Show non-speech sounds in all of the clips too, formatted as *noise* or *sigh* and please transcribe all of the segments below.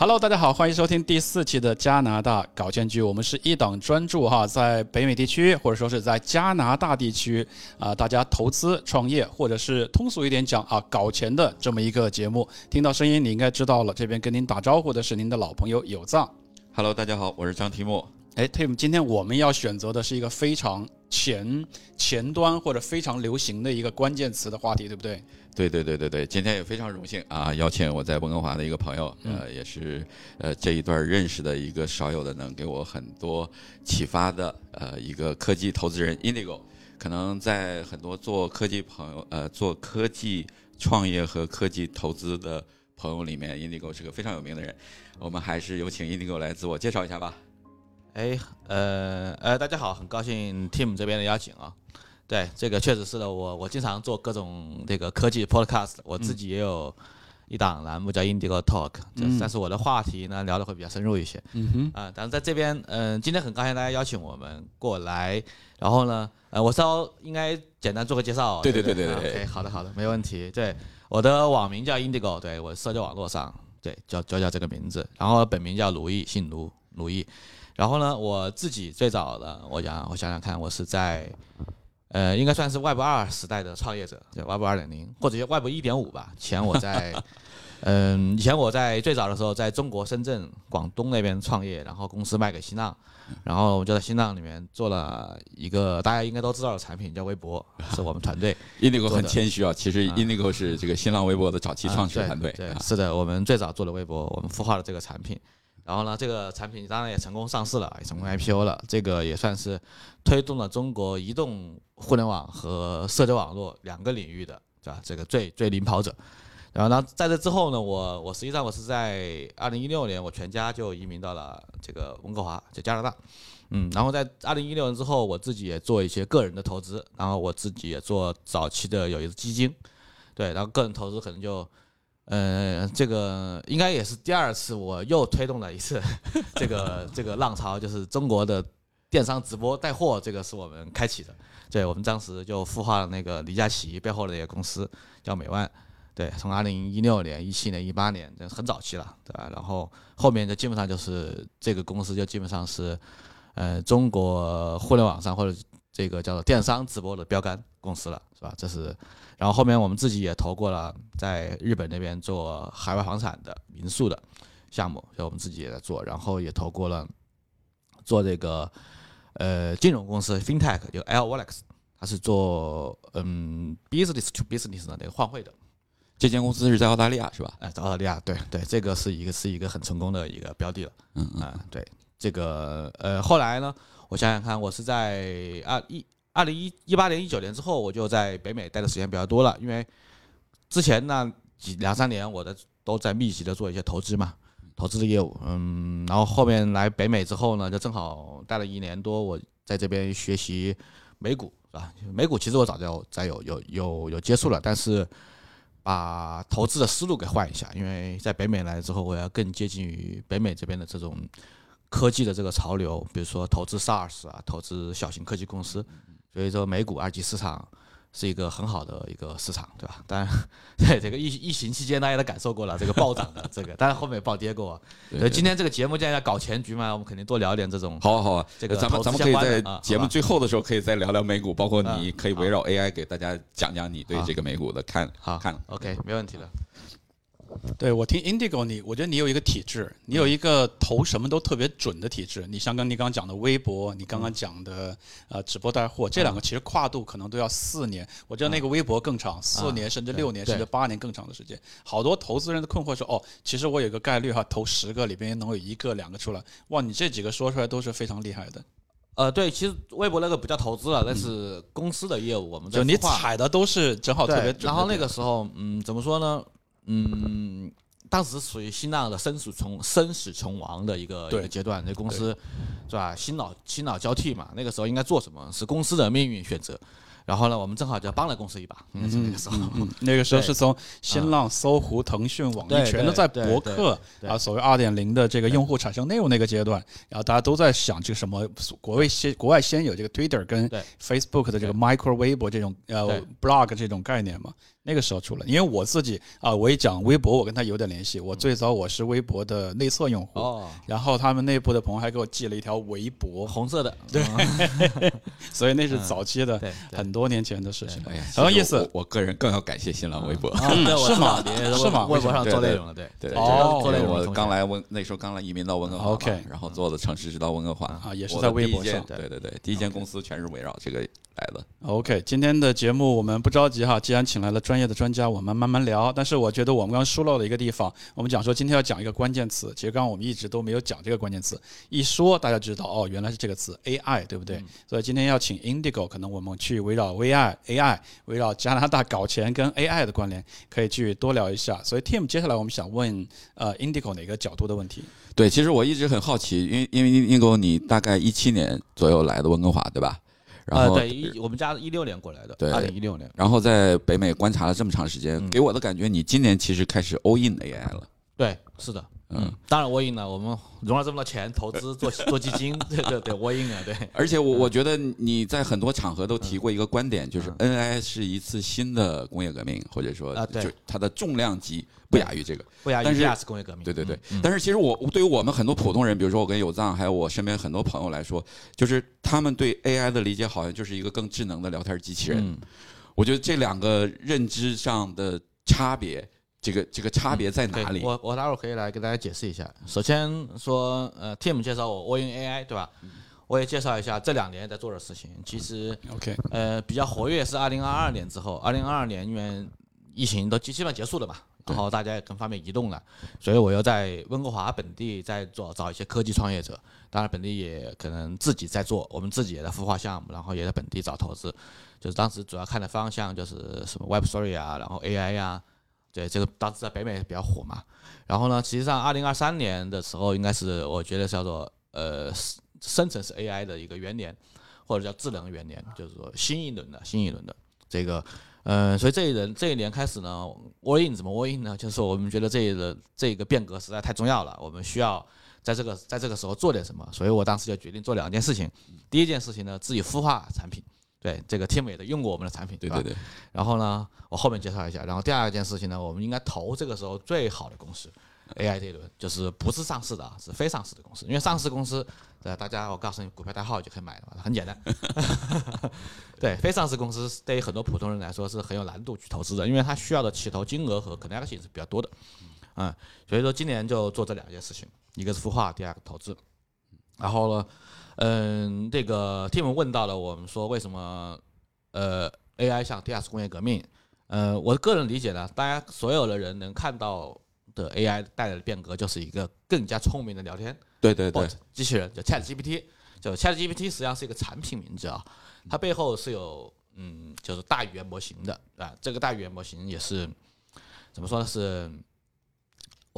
Hello，大家好，欢迎收听第四期的加拿大搞钱局。我们是一档专注哈，在北美地区或者说是在加拿大地区啊，大家投资创业或者是通俗一点讲啊，搞钱的这么一个节目。听到声音，你应该知道了，这边跟您打招呼的是您的老朋友有藏。Hello，大家好，我是张提莫。哎，Tim，今天我们要选择的是一个非常前前端或者非常流行的一个关键词的话题，对不对？对对对对对，今天也非常荣幸啊，邀请我在温哥华的一个朋友，呃，也是呃这一段认识的一个少有的能给我很多启发的呃一个科技投资人 Indigo。可能在很多做科技朋友呃做科技创业和科技投资的朋友里面，Indigo 是个非常有名的人。我们还是有请 Indigo 来自我介绍一下吧。哎，呃呃，大家好，很高兴 Tim 这边的邀请啊。对，这个确实是的，我我经常做各种这个科技 podcast，我自己也有一档栏目叫 Indigo Talk，、嗯但是我的话题呢聊的会比较深入一些。嗯哼，啊、但是在这边，嗯、今天很高兴大家邀请我们过来，然后呢，呃，我稍应该简单做个介绍。对对不对对对 OK，好的好的，没问题。对，我的网名叫 Indigo，对我社交网络上对叫就叫这个名字，然后本名叫卢毅，姓卢，卢毅。然后呢，我自己最早的，我想我想想看，我是在。呃，应该算是 Web 二时代的创业者，对 Web 二点零或者叫 Web 一点五吧。前我在，*laughs* 嗯，以前我在最早的时候，在中国深圳、广东那边创业，然后公司卖给新浪，然后我就在新浪里面做了一个大家应该都知道的产品，叫微博，是我们团队 *laughs* Indigo 很谦虚啊，其实啊 Indigo 是这个新浪微博的早期啊创始团队。对，啊是的，我们最早做的微博，我们孵化了这个产品。然后呢，这个产品当然也成功上市了，也成功 IPO 了。这个也算是推动了中国移动互联网和社交网络两个领域的，对吧？这个最最领跑者。然后呢，在这之后呢，我我实际上我是在二零一六年，我全家就移民到了这个温哥华，就加拿大。嗯，然后在二零一六年之后，我自己也做一些个人的投资，然后我自己也做早期的有一个基金，对，然后个人投资可能就。呃，这个应该也是第二次，我又推动了一次 *laughs* 这个 *laughs* 这个浪潮，就是中国的电商直播带货，这个是我们开启的。对我们当时就孵化了那个李佳琦背后的一个公司叫美万，对，从二零一六年、一七年、一八年，这很早期了，对吧？然后后面就基本上就是这个公司就基本上是呃中国互联网上或者这个叫做电商直播的标杆公司了，是吧？这是。然后后面我们自己也投过了，在日本那边做海外房产的民宿的项目，就我们自己也在做，然后也投过了做这个呃金融公司 FinTech，就 L Walex，它是做嗯 business to business 的那个换汇的，这间公司是在澳大利亚是吧？哎，在澳大利亚，对对，这个是一个是一个很成功的一个标的了。嗯对，这个呃，后来呢，我想想看，我是在二一二零一一八年、一九年之后，我就在北美待的时间比较多了，因为之前呢几两三年我的都在密集的做一些投资嘛，投资的业务，嗯，然后后面来北美之后呢，就正好待了一年多，我在这边学习美股，是吧？美股其实我早就在有有有有接触了，但是。把投资的思路给换一下，因为在北美来之后，我要更接近于北美这边的这种科技的这个潮流，比如说投资 SaaS 啊，投资小型科技公司，所以说美股二级市场是一个很好的一个市场，对吧？*laughs* 当然，*laughs* 对这个疫疫情期间大家都感受过了这个暴涨的 *laughs* 这个，当然后面也暴跌过啊。所以，今天这个节目既然要搞钱局嘛，我们肯定多聊点这种好啊好啊，这个咱们咱们可以在节目最后的时候可以再聊聊美股，包括你嗯可以围绕 AI 给大家讲讲你对这个美股的看好看。OK 没问题的。对我听 Indigo 你，我觉得你有一个体质，你有一个投什么都特别准的体质。你像刚你刚刚讲的微博，你刚刚讲的呃直播带货，这两个其实跨度可能都要四年。我知道那个微博更长，四年甚至六年对甚至八年更长的时间。好多投资人的困惑是哦，其实我有个概率哈，投十个里边能有一个两个出来。哇，你这几个说出来都是非常厉害的，呃，对，其实微博那个不叫投资了，那是公司的业务，我们在就你踩的都是正好特别准。然后那个时候，嗯，怎么说呢？嗯，当时属于新浪的生死存生死存亡的一个一对个阶段，那公司是吧？新老新老交替嘛，那个时候应该做什么是公司的命运选择。然后呢，我们正好就帮了公司一把，嗯那个时候。嗯，那个时候是从新浪、搜狐、腾讯、网易全都在博客对。啊，所谓二点零的这个用户产生内容那个阶段，然后大家都在想这个什么国外先国外先有这个 Twitter 跟 Facebook 的这个 micro 微博这种呃 blog 这种概念嘛。那个时候出了。因为我自己啊，我一讲微博，我跟他有点联系。我最早我是微博的内测用户，哦，然后他们内部的朋友还给我寄了一条微博，红色的，*laughs* 对，*laughs* 所以那是早期的对，很多年前的事情。哎呀，很有意思。我。我个人更要感谢新浪微博。啊。*laughs* 是吗？是吗？微博上做内容了，对对，哦。对我刚来温那时候刚来移民到温哥华 OK 然后做的城市直到温哥华啊也是在微博上。对对对，第一间公司全是围绕这个来的。OK，今天的节目我们不着急哈，既然请来了专业的专家，我们慢慢聊。但是我觉得我们刚刚疏漏了一个地方，我们讲说今天要讲一个关键词，其实刚刚我们一直都没有讲这个关键词，一说大家知道哦，原来是这个词 AI，对不对？所以今天要请 Indigo，可能我们去围绕 AI、AI，围绕加拿大搞钱跟 AI 的关联，可以去多聊一下。所以 Tim，接下来我们想问呃 Indigo 哪个角度的问题？对，其实我一直很好奇，因为因为英国你大概一七年左右来的温哥华，对吧？然后、呃，对，一我们家一六年过来的，对二零一六年，然后在北美观察了这么长时间，嗯。给我的感觉，你今年其实开始 all in AI 了。对，是的，嗯，当然 all in 了，我们融了这么多钱，投资做做基金，*laughs* 对对对，all in 了，对，而且我我觉得你在很多场合都提过一个观点，就是 NAI 是一次新的工业革命，或者说啊对。就它的重量级不亚于这个。不亚于第二次工业革命，对对对。嗯，但是其实我对于我们很多普通人，比如说我跟有藏，还有我身边很多朋友来说，就是他们对 AI 的理解好像就是一个更智能的聊天机器人。嗯。我觉得这两个认知上的差别，这个这个差别在哪里？对我我待会儿可以来给大家解释一下。首先说，呃，Tim 介绍我 all in AI，对吧？我也介绍一下这两年在做的事情。其实，OK，呃，比较活跃是二零二二年之后，二零二二年因为疫情都基基本上结束了嘛，然后大家也更方便移动了，所以我又在温哥华本地在做找一些科技创业者，当然本地也可能自己在做，我们自己也在孵化项目，然后也在本地找投资。就是当时主要看的方向就是什么 Web Three 啊，然后 AI 呀、对，这个当时在北美比较火嘛。然后呢，实际上二零二三年的时候，应该是我觉得叫做呃生成式 AI 的一个元年，或者叫智能元年，就是说新一轮的新一轮的这个。呃，所以这一轮这一年开始呢，all in 怎么 all in 呢？就是我们觉得这一轮这个变革实在太重要了，我们需要在这个在这个时候做点什么。所以我当时就决定做两件事情。第一件事情呢，自己孵化产品，对这个 Tim 也都用过我们的产品，对对对，然后呢，我后面介绍一下。然后第二件事情呢，我们应该投这个时候最好的公司，AI 这一轮就是不是上市的啊，是非上市的公司。因为上市公司，呃，大家我告诉你，股票代号就可以买了嘛，很简单。*laughs* 对，非上市公司对于很多普通人来说是很有难度去投资的，因为它需要的起投金额和可能性是比较多的。嗯，所以说今年就做这两件事情，一个是孵化，第二个投资。然后呢，嗯，这个 Tim 问到了我们说为什么呃 AI 像第二次工业革命，呃，我个人理解呢，大家所有的人能看到的 AI 带来的变革，就是一个更加聪明的聊天对对对机器人，叫 Chat GPT，就 Chat GPT 实际上是一个产品名字啊，它背后是有嗯，就是大语言模型的啊，这个大语言模型也是怎么说呢？是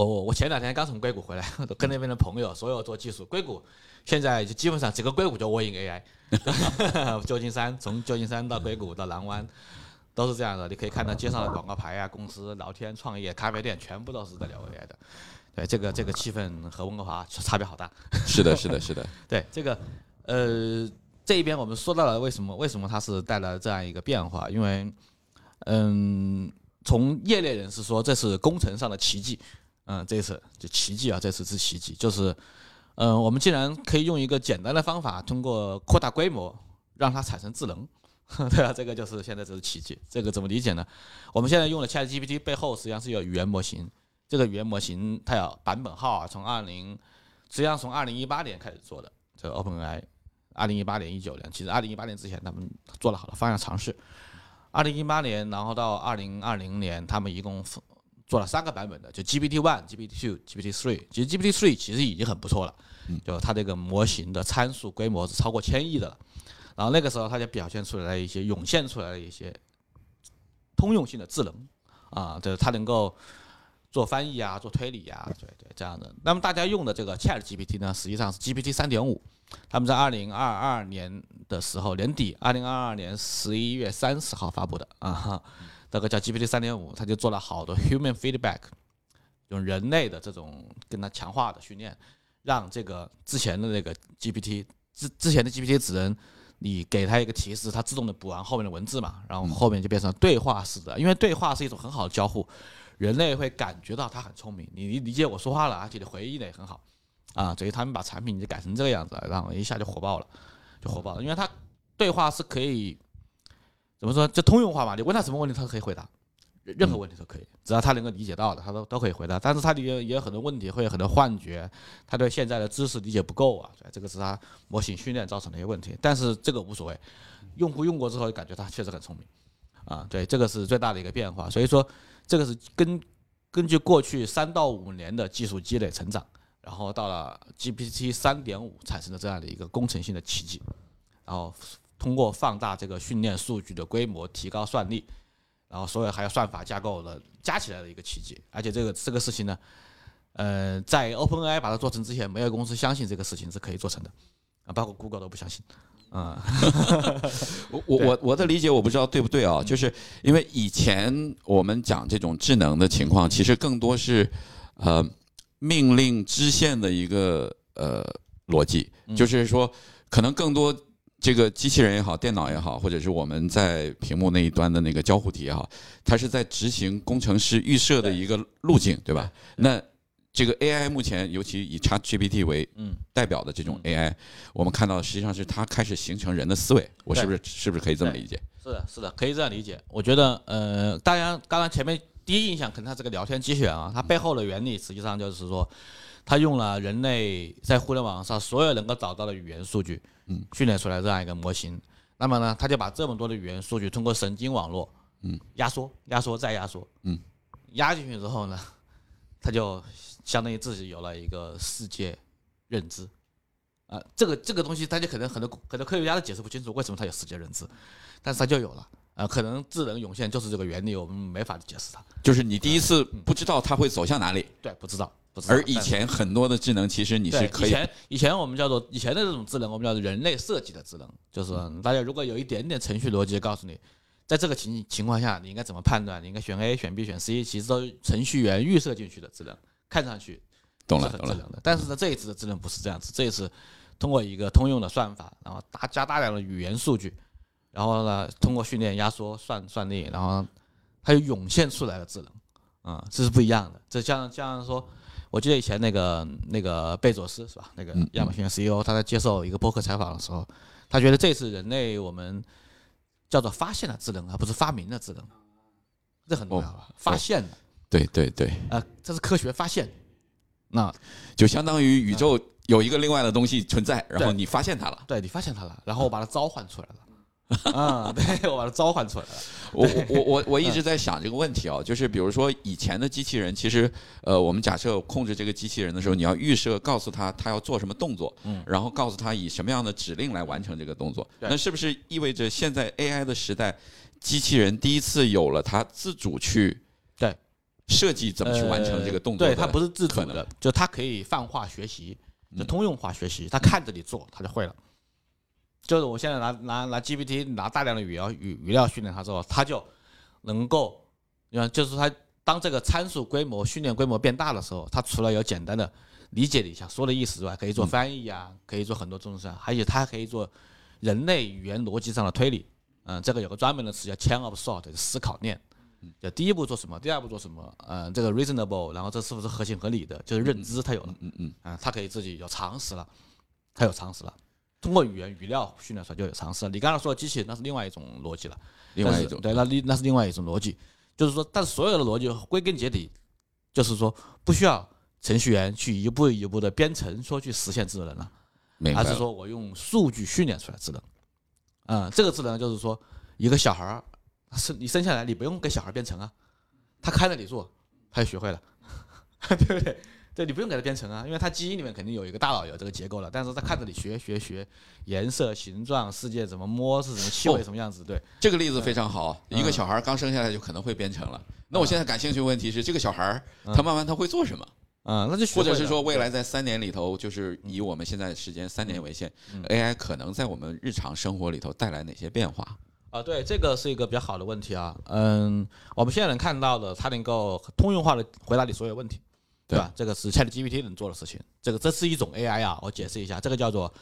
我我我前两天刚从硅谷回来，跟那边的朋友，所有做技术，硅谷现在就基本上整个硅谷就 all in AI，旧金山从旧金山到硅谷到蓝湾。都是这样的，你可以看到街上的广告牌啊，公司聊天、创业、咖啡店，全部都是在聊 AI 的。对，这个这个气氛和温哥华差别好大。*laughs* 是的，是的，是的，对这个，呃，这一边我们说到了为什么为什么它是带来这样一个变化，因为，嗯，从业内人士说这是工程上的奇迹，嗯，这次就奇迹啊，这次是奇迹，就是，嗯，我们竟然可以用一个简单的方法，通过扩大规模让它产生智能。*laughs* 对啊，这个就是现在这是奇迹。这个怎么理解呢？我们现在用的 ChatGPT 背后实际上是有语言模型，这个语言模型它有版本号啊，从二零实际上从二零一八年开始做的，这个 OpenAI，二零一八年、一九年，其实二零一八年之前他们做了好多方向尝试。二零一八年，然后到二零二零年，他们一共做了三个版本的，就 GPT One、GPT Two、GPT Three。其实 GPT Three 其实已经很不错了，就它这个模型的参数规模是超过千亿的了。然后那个时候，它就表现出来了一些涌现出来的一些通用性的智能啊，就是它能够做翻译啊，做推理啊，对对这样的。那么大家用的这个 Chat GPT 呢，实际上是 GPT 三点五，他们在二零二二年的时候年底，二零二二年十一月三十号发布的啊哈，这个叫 GPT 三点五，它就做了好多 human feedback，用人类的这种跟它强化的训练，让这个之前的那个 GPT 之之前的 GPT 只能你给它一个提示，它自动的补完后面的文字嘛，然后后面就变成对话式的，因为对话是一种很好的交互，人类会感觉到它很聪明，你理解我说话了，而且你回忆的也很好，啊，所以他们把产品就改成这个样子，然后一下就火爆了，就火爆了，因为它对话是可以怎么说，就通用化嘛，你问他什么问题，他都可以回答。任何问题都可以，只要他能够理解到的，他都都可以回答。但是他里也也有很多问题，会有很多幻觉，他对现在的知识理解不够啊，这个是他模型训练造成的一些问题。但是这个无所谓，用户用过之后感觉他确实很聪明啊，对，这个是最大的一个变化。所以说，这个是根根据过去三到五年的技术积累成长，然后到了 GPT 三点五产生的这样的一个工程性的奇迹，然后通过放大这个训练数据的规模，提高算力。然后所有还有算法架构的加起来的一个奇迹，而且这个这个事情呢，呃，在 OpenAI 把它做成之前，没有公司相信这个事情是可以做成的，啊，包括 Google 都不相信，啊，*laughs* 我我我我的理解我不知道对不对啊，就是因为以前我们讲这种智能的情况，其实更多是呃命令支线的一个呃逻辑，就是说可能更多。这个机器人也好，电脑也好，或者是我们在屏幕那一端的那个交互体也好，它是在执行工程师预设的一个路径，对吧？那这个 AI 目前，尤其以 ChatGPT 为代表的这种 AI，我们看到实际上是它开始形成人的思维，我是不是是不是可以这么理解？是的，是的，可以这样理解。我觉得，呃，大家，刚刚前面第一印象可能它是个聊天机器人啊，它背后的原理实际上就是说。它用了人类在互联网上所有能够找到的语言数据，嗯，训练出来这样一个模型。那么呢，它就把这么多的语言数据通过神经网络，嗯，压缩、压缩再压缩，嗯，压进去之后呢，它就相当于自己有了一个世界认知。啊，这个这个东西，大家可能很多很多科学家都解释不清楚为什么它有世界认知，但是它就有了。啊，可能智能涌现就是这个原理，我们没法解释它。就是你第一次不知道它会走向哪里，对，不知道。而以前很多的智能，其实你是可以。以前以前我们叫做以前的这种智能，我们叫做人类设计的智能，就是大家如果有一点点程序逻辑，告诉你，在这个情情况下你应该怎么判断，你应该选 A、选 B、选 C，其实都程序员预设进去的智能，看上去懂了懂了。但是呢，这一次的智能不是这样子，这一次通过一个通用的算法，然后大加大量的语言数据，然后呢，通过训练压缩算算力，然后它就涌现出来了智能，啊，这是不一样的。这像像说。我记得以前那个那个贝佐斯是吧？那个亚马逊的 CEO，他在接受一个播客采访的时候，他觉得这次人类我们叫做发现了智能，而不是发明了智能，这很重要吧？发现了，对对对，啊，这是科学发现，那就相当于宇宙有一个另外的东西存在，然后你发现它了，对你发现它了，然后我把它召唤出来了。*laughs* 啊，对我把它召唤出来了。我我我我一直在想这个问题啊，就是比如说以前的机器人，其实呃，我们假设控制这个机器人的时候，你要预设告诉他他要做什么动作，嗯，然后告诉他以什么样的指令来完成这个动作。那是不是意味着现在 AI 的时代，机器人第一次有了它自主去对设计怎么去完成这个动作？对，它不是自主的，就它可以泛化学习，就通用化学习，它看着你做，它就会了。就是我现在拿拿拿 GPT 拿大量的语料语语料训练它之后，它就能够，你看，就是它当这个参数规模训练规模变大的时候，它除了有简单的理解了一下说的意思之外，可以做翻译啊，可以做很多这种事，而且它还可以做人类语言逻辑上的推理。嗯，这个有个专门的词叫 chain of thought，思考链。就第一步做什么，第二步做什么，嗯，这个 reasonable，然后这是不是合情合理的，就是认知它有了，嗯嗯，啊，它可以自己有常识了，它有常识了。通过语言语料训练出来就有常识了。你刚才说的机器人那是另外一种逻辑了，另外一种。对，那另那是另外一种逻辑，就是说，但是所有的逻辑归根结底就是说不需要程序员去一步一步的编程说去实现智能了，而是说我用数据训练出来智能。嗯，这个智能就是说一个小孩儿生你生下来你不用给小孩编程啊，他看着你做他就学会了，*laughs* 对不对？对你不用给它编程啊，因为它基因里面肯定有一个大脑有这个结构了，但是它看着你学学学颜色、形状、世界怎么摸是什么气味什么样子。对，这个例子非常好。一个小孩刚生下来就可能会编程了。那我现在感兴趣的问题是，这个小孩他慢慢他会做什么？啊，那就或者是说未来在三年里头，就是以我们现在时间三年为限，AI 可能在我们日常生活里头带来哪些变化？啊，对，这个是一个比较好的问题啊。嗯，我们现在能看到的，它能够通用化的回答你所有问题。对吧？这个是 ChatGPT 能做的事情。这个这是一种 AI 啊，我解释一下，这个叫做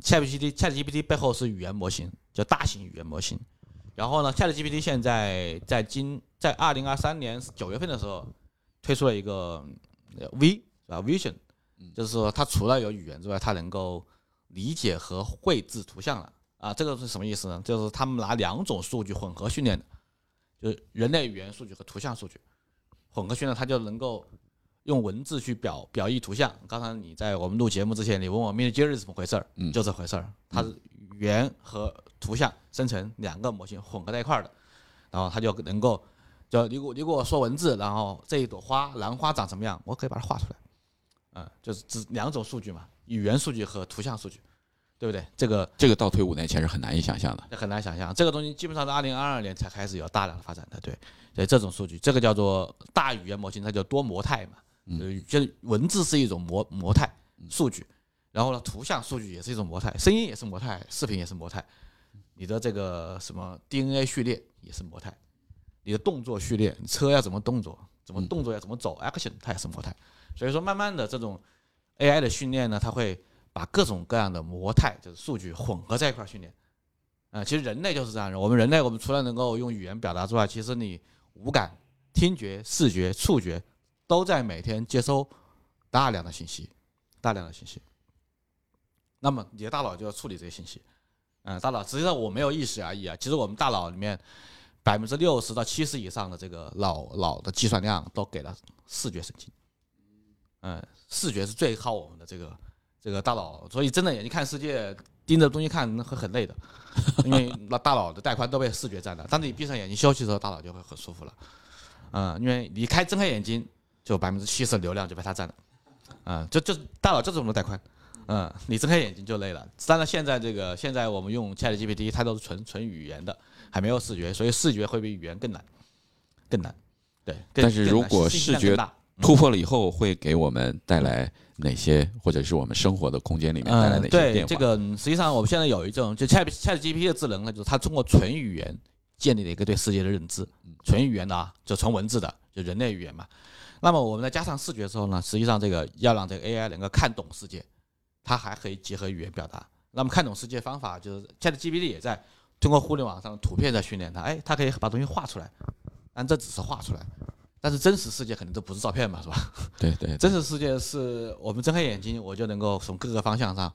ChatGPT。ChatGPT 背后是语言模型，叫大型语言模型。然后呢，ChatGPT 现在在今在二零二三年九月份的时候推出了一个 V 啊 Vision，就是说它除了有语言之外，它能够理解和绘制图像了啊。这个是什么意思呢？就是他们拿两种数据混合训练的，就是人类语言数据和图像数据混合训练，它就能够用文字去表表意图像。刚才你在我们录节目之前，你问我 Midjourney 是怎么回事儿，嗯就这回事儿，它是语言和图像生成两个模型混合在一块儿的，然后它就能够，就你给我你给我说文字，然后这一朵花兰花长什么样，我可以把它画出来，嗯，就是这两种数据嘛，语言数据和图像数据，对不对？这个这个倒退五年前是很难以想象的。这很难想象，这个东西基本上是二零二二年才开始有大量的发展的，对，所以这种数据，这个叫做大语言模型，它叫多模态嘛，嗯，就是文字是一种模模态数据，然后呢，图像数据也是一种模态，声音也是模态，视频也是模态，你的这个什么 DNA 序列也是模态，你的动作序列，车要怎么动作，怎么动作要怎么走，action 它也是模态，所以说慢慢的这种 AI 的训练呢，它会把各种各样的模态就是数据混合在一块儿训练。啊、其实人类就是这样的。我们人类，我们除了能够用语言表达之外，其实你五感、听觉、视觉、触觉都在每天接收大量的信息，大量的信息。那么你的大脑就要处理这些信息。嗯，大脑实际上我没有意识而已啊。其实我们大脑里面百分之六十到七十以上的这个脑脑的计算量都给了视觉神经。嗯，视觉是最耗我们的这个这个大脑，所以睁着眼睛看世界，盯着东西看会很累的，*laughs* 因为那大脑的带宽都被视觉占了。当你闭上眼睛休息的时候，大脑就会很舒服了。嗯，因为你开睁开眼睛，就百分之七十的流量就被它占了。嗯，就就大脑就这么多带宽。嗯，你睁开眼睛就累了。当然，现在这个现在我们用 ChatGPT，它都是纯纯语言的，还没有视觉，所以视觉会比语言更难，更难。对，更但是如果视觉大突破了以后，会给我们带来哪些，或者是我们生活的空间里面带来哪些嗯对变化？这个嗯实际上我们现在有一种就 Chat Chat GPT 的智能呢，就是它通过纯语言建立了一个对世界的认知，嗯纯语言的啊，就纯文字的，就人类语言嘛。那么我们在加上视觉之后呢，实际上这个要让这个 AI 能够看懂世界，它还可以结合语言表达。那么看懂世界方法就是 Chat GPT 也在通过互联网上的图片在训练它，哎，它可以把东西画出来，但这只是画出来，但是真实世界肯定都不是照片嘛，是吧？对对，真实世界是我们睁开眼睛，我就能够从各个方向上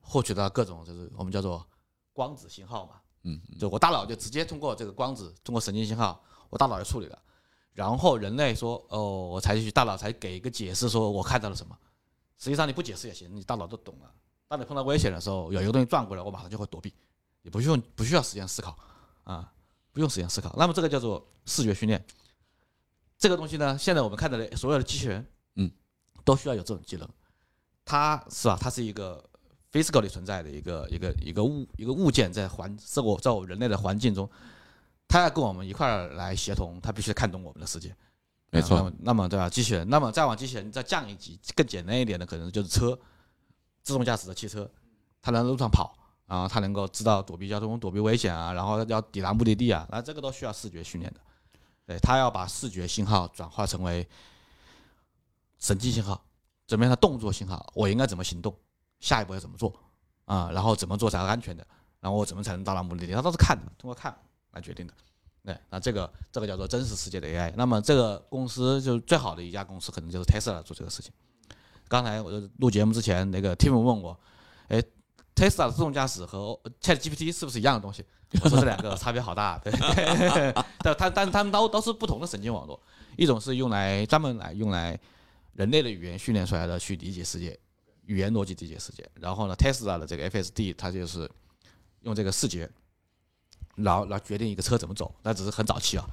获取到各种，就是我们叫做光子信号嘛。嗯，就我大脑就直接通过这个光子，通过神经信号，我大脑就处理了。然后人类说，哦，我才去大脑才给一个解释，说我看到了什么。实际上你不解释也行，你大脑都懂了。当你碰到危险的时候，有一个东西转过来，我马上就会躲避，也不用不需要时间思考啊，不用时间思考。那么这个叫做视觉训练。这个东西呢，现在我们看到的所有的机器人，嗯，都需要有这种技能。它是吧？它是一个 physical 里存在的一个一个一个物一个物件在环在我在我人类的环境中，它要跟我们一块儿来协同，他必须看懂我们的世界。没错。啊那么对吧？机器人，那么再往机器人再降一级，更简单一点的，可能就是车，自动驾驶的汽车，它能在路上跑，然后它能够知道躲避交通、躲避危险啊，然后要抵达目的地啊，那这个都需要视觉训练的。对，它要把视觉信号转化成为神经信号，怎么样？的动作信号，我应该怎么行动，下一步要怎么做？啊，然后怎么做才是安全的，然后我怎么才能到达目的地，他都是看的，通过看来决定的。对，那这个这个叫做真实世界的 AI。那么这个公司就是最好的一家公司，可能就是 Tesla 做这个事情。刚才我录节目之前，那个 Tim 问我，哎，Tesla 的自动驾驶和 ChatGPT 是不是一样的东西？我说这两个差别好大，对，*laughs* 但但它们都都是不同的神经网络，一种是用来专门来用来人类的语言训练出来的去理解世界，语言逻辑理解世界。然后呢，Tesla 的这个 FSD 它就是用这个视觉，然后来决定一个车怎么走，那只是很早期啊。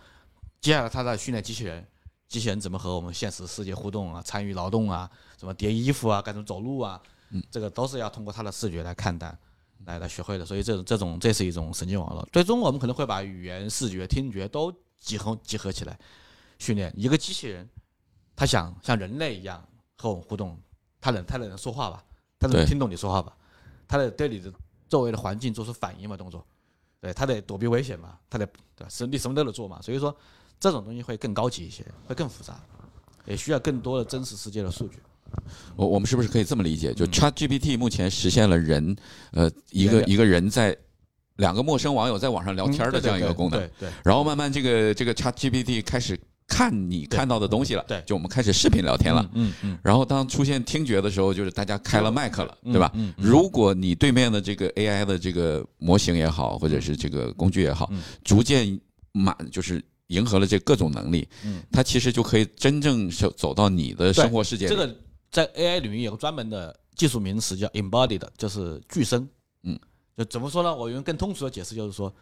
接下来他在训练机器人，机器人怎么和我们现实世界互动啊，参与劳动啊，怎么叠衣服啊，该怎么走路啊，这个都是要通过他的视觉来看待。来来学会的，所以这种这种这是一种神经网络。最终我们可能会把语言、视觉、听觉都集合集合起来训练一个机器人。他想像人类一样和我们互动，他能他能说话吧？他能听懂你说话吧？他得对你的周围的环境做出反应嘛？动作，对，他得躲避危险嘛？他得对吧？是你什么都得做嘛？所以说这种东西会更高级一些，会更复杂。也需要更多的真实世界的数据。我我们是不是可以这么理解？嗯就 ChatGPT 目前实现了人，呃，一个一个人在两个陌生网友在网上聊天的这样一个功能，嗯对对然后慢慢这个这个 ChatGPT 开始看你看到的东西了，对就我们开始视频聊天了。嗯嗯然后当出现听觉的时候，就是大家开了麦克了，嗯对吧？如果你对面的这个 AI 的这个模型也好，或者是这个工具也好嗯，逐渐满就是迎合了这各种能力，嗯，它其实就可以真正走走到你的生活世界。这个在 AI 领域有个专门的技术名词叫 embodied，就是具身。嗯，就怎么说呢？我用更通俗的解释就是说，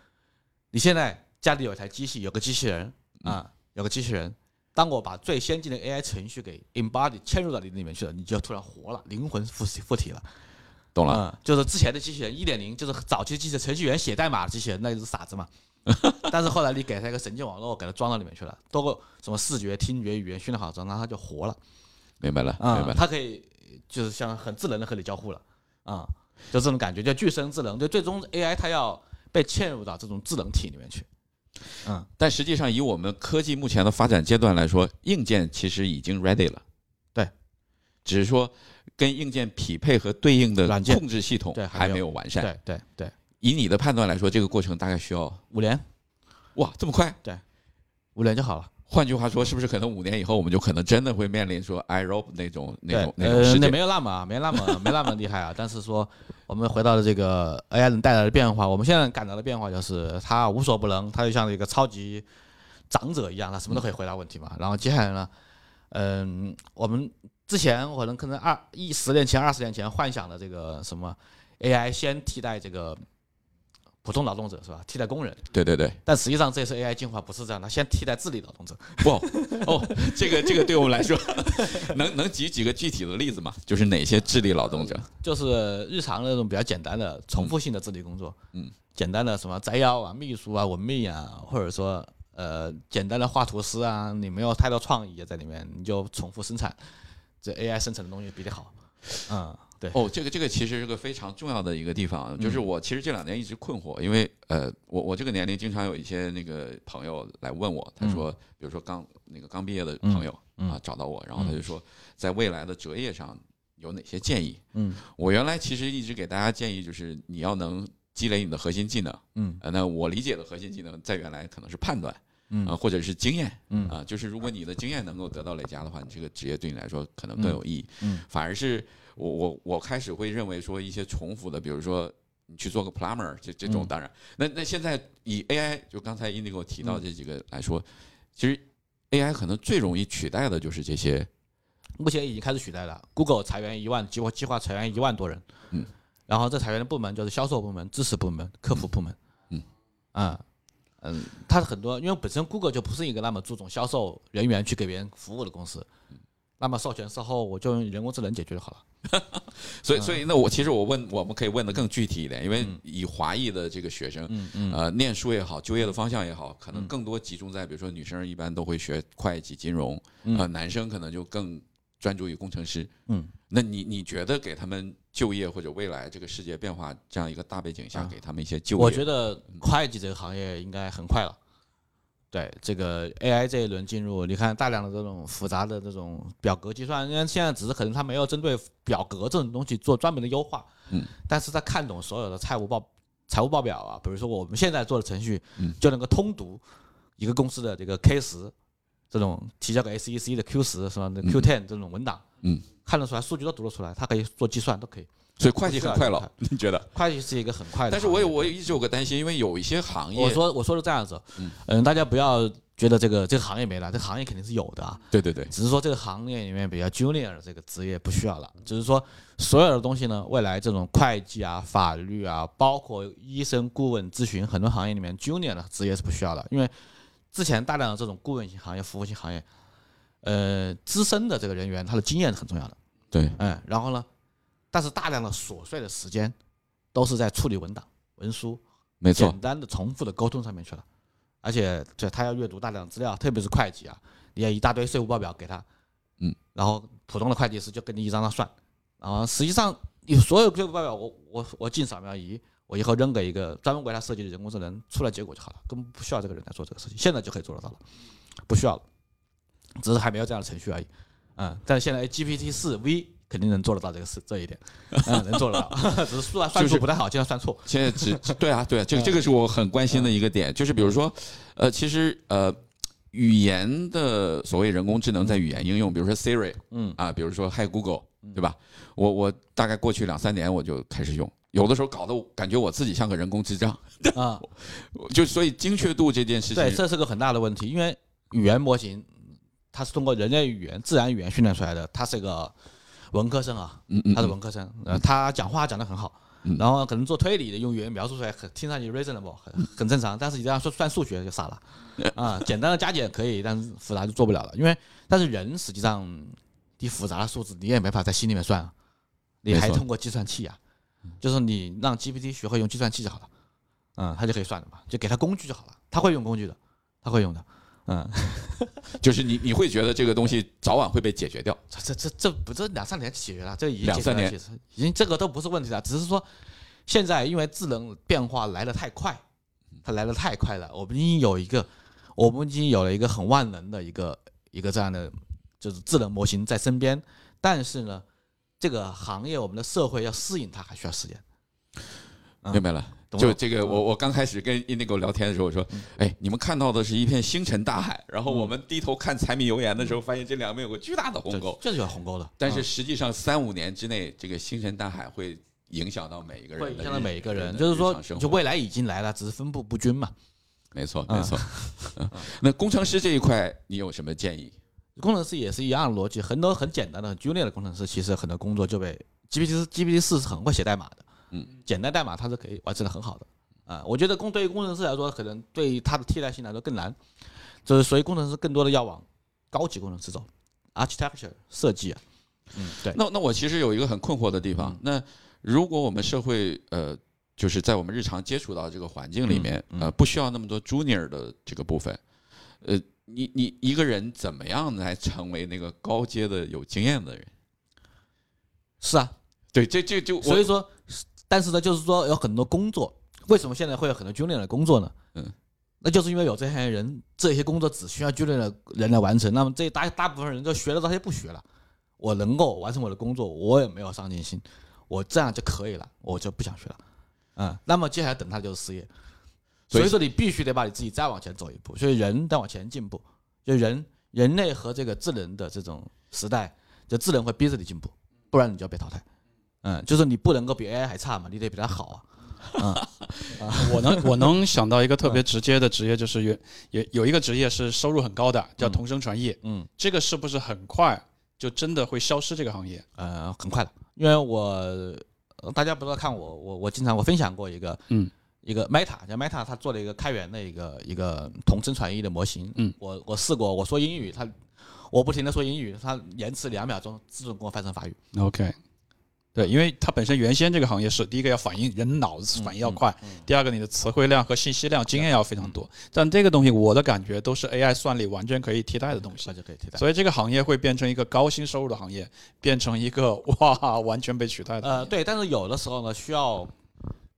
你现在家里有一台机器，有个机器人嗯啊，有个机器人。当我把最先进的 AI 程序给 embody 嵌入到你里面去了，你就突然活了，灵魂附体附体了。懂了？嗯，就是之前的机器人一点零，就是早期机器人程序员写代码的机器人，那就是傻子嘛。*laughs* 但是后来你给他一个神经网络，给他装到里面去了，多个什么视觉、听觉、语言训练好之后，那他就活了。明白了，啊、明白了。它可以就是像很智能的和你交互了啊、就这种感觉，叫具身智能。就最终 AI 它要被嵌入到这种智能体里面去。嗯，但实际上，以我们科技目前的发展阶段来说，硬件其实已经 ready 了。对，只是说跟硬件匹配和对应的软件控制系统对还还没有完善。对对对，以你的判断来说，这个过程大概需要五年哇这么快？对五年就好了。换句话说，是不是可能五年以后，我们就可能真的会面临说 iRobot 那种那种，那种呃，世界？那没有那么啊没那么没那么厉害啊。但是说，我们回到了这个 AI 能带来的变化，我们现在感到的变化就是它无所不能，它就像一个超级长者一样，它什么都可以回答问题嘛。然后接下来呢，嗯，我们之前可能可能二一十年前、二十年前幻想的这个什么 AI 先替代这个普通劳动者是吧？替代工人，对对对，但实际上这次 AI 进化不是这样，它先替代智力劳动者。不哦，这个这个对我们来说，*laughs* 能能举几个具体的例子吗？就是哪些智力劳动者？就是日常的那种比较简单的重复性的智力工作，嗯，简单的什么摘要啊、秘书啊、文秘啊，或者说呃简单的画图师啊，你没有太多创意在里面，你就重复生产，这 AI 生成的东西比你好，嗯，对，哦，这个这个其实是个非常重要的一个地方，啊就是我其实这两年一直困惑，因为呃，我我这个年龄经常有一些那个朋友来问我，他说，比如说刚那个刚毕业的朋友嗯啊找到我，然后他就说，在未来的择业上有哪些建议？嗯。我原来其实一直给大家建议就是你要能积累你的核心技能，嗯。呃，那我理解的核心技能在原来可能是判断。嗯。啊，或者是经验，嗯。啊，就是如果你的经验能够得到累加的话，你这个职业对你来说可能更有意义。嗯。反而是我我我开始会认为说一些重复的，比如说你去做个 plumber 这这种，嗯。当然，那那现在以 AI 就刚才 Indigo 提到这几个来说，其实 AI 可能最容易取代的就是这些，目前已经开始取代了，Google 裁员一万，计划计划裁员一万多人，嗯，然后这裁员的部门就是销售部门、支持部门、客服部门，嗯。啊。嗯，它很多，因为本身 Google 就不是一个那么注重销售人员去给别人服务的公司，那么授权售后我就用人工智能解决就好了。*laughs* 所以所以那我其实我问我们可以问的更具体一点，因为以华裔的这个学生，嗯嗯呃，念书也好，就业的方向也好，可能更多集中在比如说女生一般都会学会计、金融，呃，男生可能就更专注于工程师。嗯，那你你觉得给他们就业或者未来这个世界变化这样一个大背景下，啊给他们一些就业？我觉得会计这个行业应该很快了。对这个 AI 这一轮进入，你看大量的这种复杂的这种表格计算，因为现在只是可能它没有针对表格这种东西做专门的优化，嗯，但是它看懂所有的财务报财务报表啊，比如说我们现在做的程序，嗯，就能够通读一个公司的这个 K 十这种提交给 SEC 的 Q 十是吧？那 Q ten 这种文档，嗯，看得出来，数据都读得出来，它可以做计算，都可以。所以会计很快了你觉得？会计是一个很快的，但是我有我对一直有个担心，因为有一些行业，我说我说是这样子，嗯嗯，大家不要觉得这个这个行业没了，这个行业肯定是有的啊，对对对，只是说这个行业里面比较 junior 的这个职业不需要了，只是说所有的东西呢，未来这种会计啊、法律啊，包括医生、顾问、咨询，很多行业里面 junior 的职业是不需要的，因为之前大量的这种顾问型行业、服务型行业，呃，资深的这个人员他的经验是很重要的，对，嗯，然后呢，但是大量的琐碎的时间都是在处理文档、文书。没错简，单的重复的沟通上面去了，而且这他要阅读大量的资料，特别是会计啊，你要一大堆税务报表给他，嗯，然后普通的会计师就跟你一张张算，然后实际上你所有税务报表我我我进扫描仪，我以后扔给一个专门为他设计的人工智能，出来结果就好了，根本不需要这个人来做这个事情，现在就可以做得到了，不需要了。只是还没有这样的程序而已。嗯，但是现在 GPT 四 V 肯定能做得到这个事 *laughs* 这一点，嗯，能做得到，*laughs* 只是算算就是数不太好，经常算错。现在只对啊，对啊，这个这个是我很关心的一个点，就是比如说，呃，其实呃，语言的所谓人工智能在语言应用，比如说 Siri，嗯。啊，比如说 Hi Google，对吧？我我大概过去两三年我就开始用，有的时候搞得我感觉我自己像个人工智障，*laughs* 啊，就所以精确度这件事情对，这是个很大的问题，因为语言模型它是通过人类语言、自然语言训练出来的，它是一个文科生啊，他是文科生，呃，他讲话讲得很好嗯，然后可能做推理的用语言描述出来很听上去 reasonable 很很正常，但是你这样说算数学就傻了。*laughs* 啊，简单的加减可以，但是复杂就做不了了，因为但是人实际上你复杂的数字你也没法在心里面算啊，你还通过计算器啊，就是你让 GPT 学会用计算器就好了，嗯，他就可以算了嘛，就给他工具就好了，他会用工具的，他会用的，嗯，*laughs* 就是你你会觉得这个东西早晚会被解决掉，这这这这不这两三年解决了，这已经两三年。已经这个都不是问题了，只是说现在因为智能变化来的太快，它来的太快了，我们已经有一个我们已经有了一个很万能的一个一个这样的就是智能模型在身边，但是呢，这个行业我们的社会要适应它还需要时间。嗯。明白了就这个，我我刚开始跟 Indigo 聊天的时候，我说，哎，你们看到的是一片星辰大海，然后我们低头看柴米油盐的时候，发现这两边有个巨大的鸿沟。这是有鸿沟的，但是嗯实际上，三五年之内，这个星辰大海会影响到每一个人，会影响到每一个人，就是说就未来已经来了，只是分布不均嘛。没错，*laughs* 嗯没错。嗯那工程师这一块，你有什么建议？工程师也是一样的逻辑，很多很简单的、很 junior 的工程师，其实很多工作就被 GPT GPT 四是很会写代码的，嗯，简单代码它是可以完成的很好的，啊、我觉得工对于工程师来说，可能对于它的替代性来说更难，就是所以工程师更多的要往高级工程师走，architecture 设计啊，嗯，对，那那我其实有一个很困惑的地方，那如果我们社会呃，就是在我们日常接触到这个环境里面，呃，不需要那么多 junior 的这个部分，呃，你你一个人怎么样来成为那个高阶的有经验的人？是啊，对，这这就所以说，但是呢，就是说有很多工作，为什么现在会有很多 junior 的工作呢？嗯，那就是因为有这些人，这些工作只需要 junior 的人来完成。那么这大大部分人都学了这些不学了，我能够完成我的工作，我也没有上进心，我这样就可以了，我就不想学了。嗯，那么接下来等他就是失业。所以所以说你必须得把你自己再往前走一步，所以人在往前进步，就人人类和这个智能的这种时代，就智能会逼着你进步，不然你就要被淘汰。嗯，就是你不能够比 AI 还差嘛，你得比它好啊。*laughs* 嗯，我能我能想到一个特别直接的职业，就是有有有一个职业是收入很高的，叫同声传译。嗯，这个是不是很快就真的会消失这个行业？呃，很快的，因为我呃大家不知道看我，我我经常我分享过一个，嗯，一个 Meta 叫 Meta，它做了一个开源的一个一个同声传译的模型，嗯，我我试过，我说英语，它我不停的说英语，它延迟两秒钟自动给我翻成法语，OK，对，因为它本身原先这个行业是第一个要反应人脑子反应要快，第二个你的词汇量和信息量、经验要非常多。但这个东西我的感觉都是 AI 算力完全可以替代的东西完全可以替代。所以这个行业会变成一个高薪收入的行业，变成一个哇完全被取代的行呃，对，但是有的时候呢，需要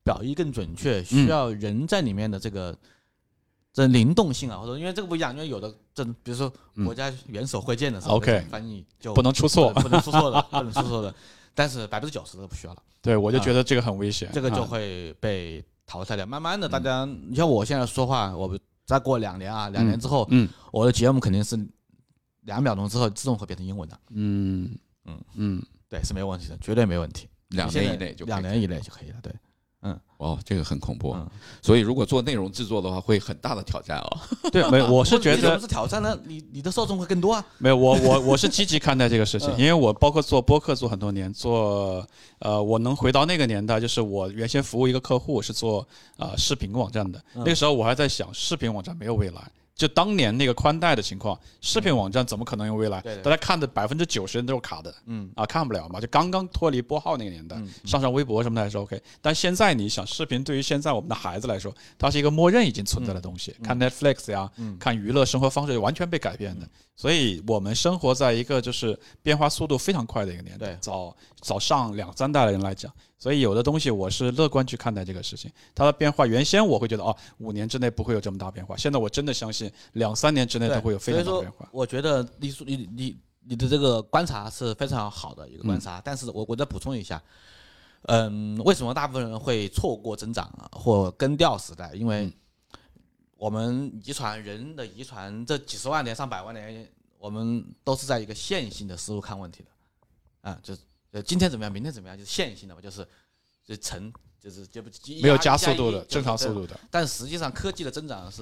表意更准确，需要人在里面的这个这灵动性啊，或者因为这个不一样，因为有的这比如说国家元首会见的时候 OK 翻译就不能出错不能出错的，不能出错的。但是百分之九十都不需要了，对，我就觉得这个很危险。这个就啊会被淘汰掉。慢慢的，大家，你像我现在说话，我再过两年啊，两年之后，嗯我的节目肯定是两秒钟之后自动会变成英文的，嗯嗯嗯，对，是没有问题的，绝对没问题。两年以内就两年以内就可以了，对。哦，这个很恐怖。嗯所以如果做内容制作的话，会很大的挑战哦。*laughs* 对，没有，我是觉得你怎么是挑战呢？你你的受众会更多啊。*laughs* 没有，我我我是积极看待这个事情，嗯因为我包括做播客做很多年，做呃，我能回到那个年代，就是我原先服务一个客户是做呃视频网站的，嗯那个时候我还在想，视频网站没有未来。就当年那个宽带的情况，视频网站怎么可能用未来？大家看的百分之九十人都是卡的，嗯啊，看不了嘛，就刚刚脱离拨号那个年代，嗯上上微博什么的还是 OK。但现在你想，视频对于现在我们的孩子来说，它是一个默认已经存在的东西，看 Netflix 呀，嗯看娱乐生活方式完全被改变的。所以我们生活在一个就是变化速度非常快的一个年代对，早早上两三代的人来讲，所以有的东西我是乐观去看待这个事情。它的变化，原先我会觉得哦，五年之内不会有这么大变化，现在我真的相信信两三年之内都会有非常大的变化。我觉得你说你你你的这个观察是非常好的一个观嗯察，但是我我再补充一下，嗯，为什么大部分人会错过增长啊或跟掉时代？因嗯为我们遗传人的遗传这几十万年、上百万年，我们都是在一个线性的思路看问题的，啊，就是呃今天怎么样，明天怎么样，就是线性的嘛，就是就乘就是就不没有加速度的，正常速度的。但实际上科技的增长是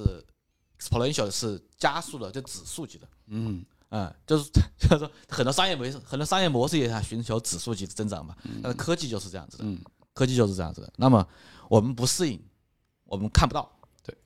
exponential 是加速的，就指数级的。嗯，嗯，就是 *laughs* 就是说很多商业模式，很多商业模式也想寻求指数级的增长嘛。但是科技就是这样子的，嗯科技就是这样子的。那么我们不适应，我们看不到，对，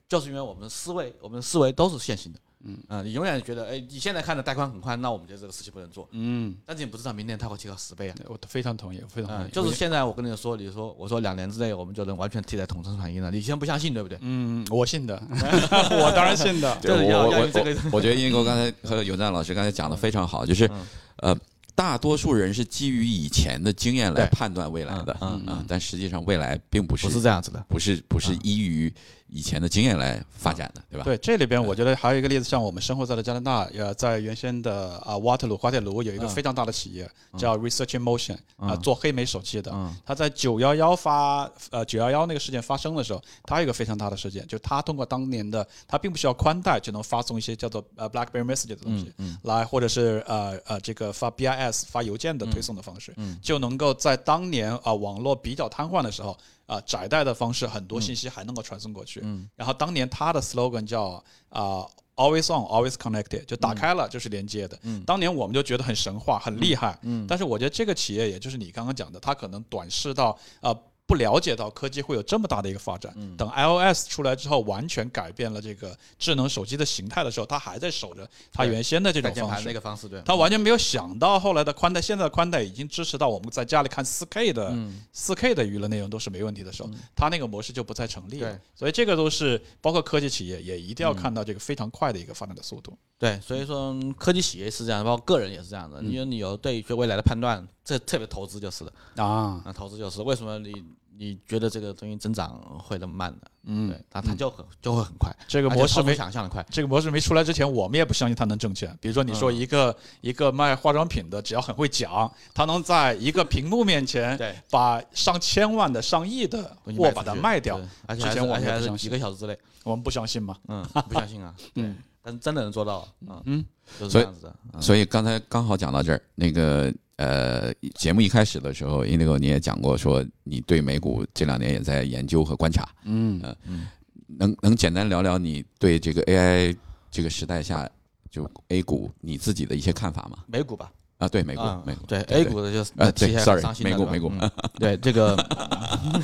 就是因为我们的思维，我们的思维都是线性的。嗯你永远觉得，哎，你现在看的带宽很宽，那我们觉得这个事情不能做。嗯，但是你不知道明年它会提高十倍啊。我非常同意，我非常同嗯意。，就是现在我跟你说，你说我说两年之内我们就能完全替代统称传音了，你先不相信对不对？嗯，我信的，*laughs* 我当然信的。*laughs* 就是我我 *laughs* 我觉得英国刚才和有赞老师刚才讲的非常好，就是嗯呃，大多数人是基于以前的经验来判断未来的嗯但实际上未来并不是不是这样子的。不是不是依于以前的经验来发展的，对吧？对，这里边我觉得还有一个例子，像我们生活在的加拿大，呃，在原先的啊瓦特鲁滑铁卢有一个嗯。非常大的企业叫 Research in Motion 啊，嗯。做黑莓手机的。嗯。他在九幺幺发呃九幺幺那个事件发生的时候，他有一个非常大的事件，就他通过当年的他并不需要宽带就能发送一些叫做呃 BlackBerry Message 的东西，嗯来或者是呃呃这个发 BIS 发邮件的推送的方式，嗯。就能够在当年啊、网络比较瘫痪的时候啊、窄带的方式很多信息还能够传送过去。嗯然后当年它的 slogan 叫啊、Always on, always connected，就打开了就是连接的。嗯当年我们就觉得很神话，很厉害。嗯但是我觉得这个企业，也就是你刚刚讲的，它可能短视到呃不了解到科技会有这么大的一个发展。嗯等 iOS 出来之后，完全改变了这个智能手机的形态的时候，它还在守着它原先的这种方式带键盘那。个方式对。他完全没有想到后来的宽带，现在的宽带已经支持到我们在家里看 4K 的嗯4 K 的娱乐内容都是没问题的时候，它那个模式就不再成立了。所以这个都是包括科技企业也一定要嗯看到这个非常快的一个发展的速度。对，所以说嗯科技企业是这样，包括个人也是这样的。因为你有对对未来的判断，这特别投资就是的。啊，那投资就是为什么你你觉得这个东西增长会那么慢的？嗯，对，它它就很就会很快，这个模式没想象的快。这个模式没出来之前，我们也不相信它能挣钱。比如说，你说一个、一个卖化妆品的，只要很会讲，他能在一个屏幕面前对，把上千万的、上亿的货把它卖掉对，而且还是之前我而且还是几个小时之内，我们不相信吗？嗯，*laughs* 不相信啊，嗯，但真的能做到，嗯嗯，就是所以这样子的，嗯。所以刚才刚好讲到这儿，那个呃，节目一开始的时候，Indigo 你也讲过，说你对美股这两年也在研究和观察，嗯嗯能能简单聊聊你对这个 AI 这个时代下就 A 股你自己的一些看法吗？美股吧，啊，对，美股，嗯美股，对对 A 股的就是呃，对，sorry，美股美股，嗯。对这个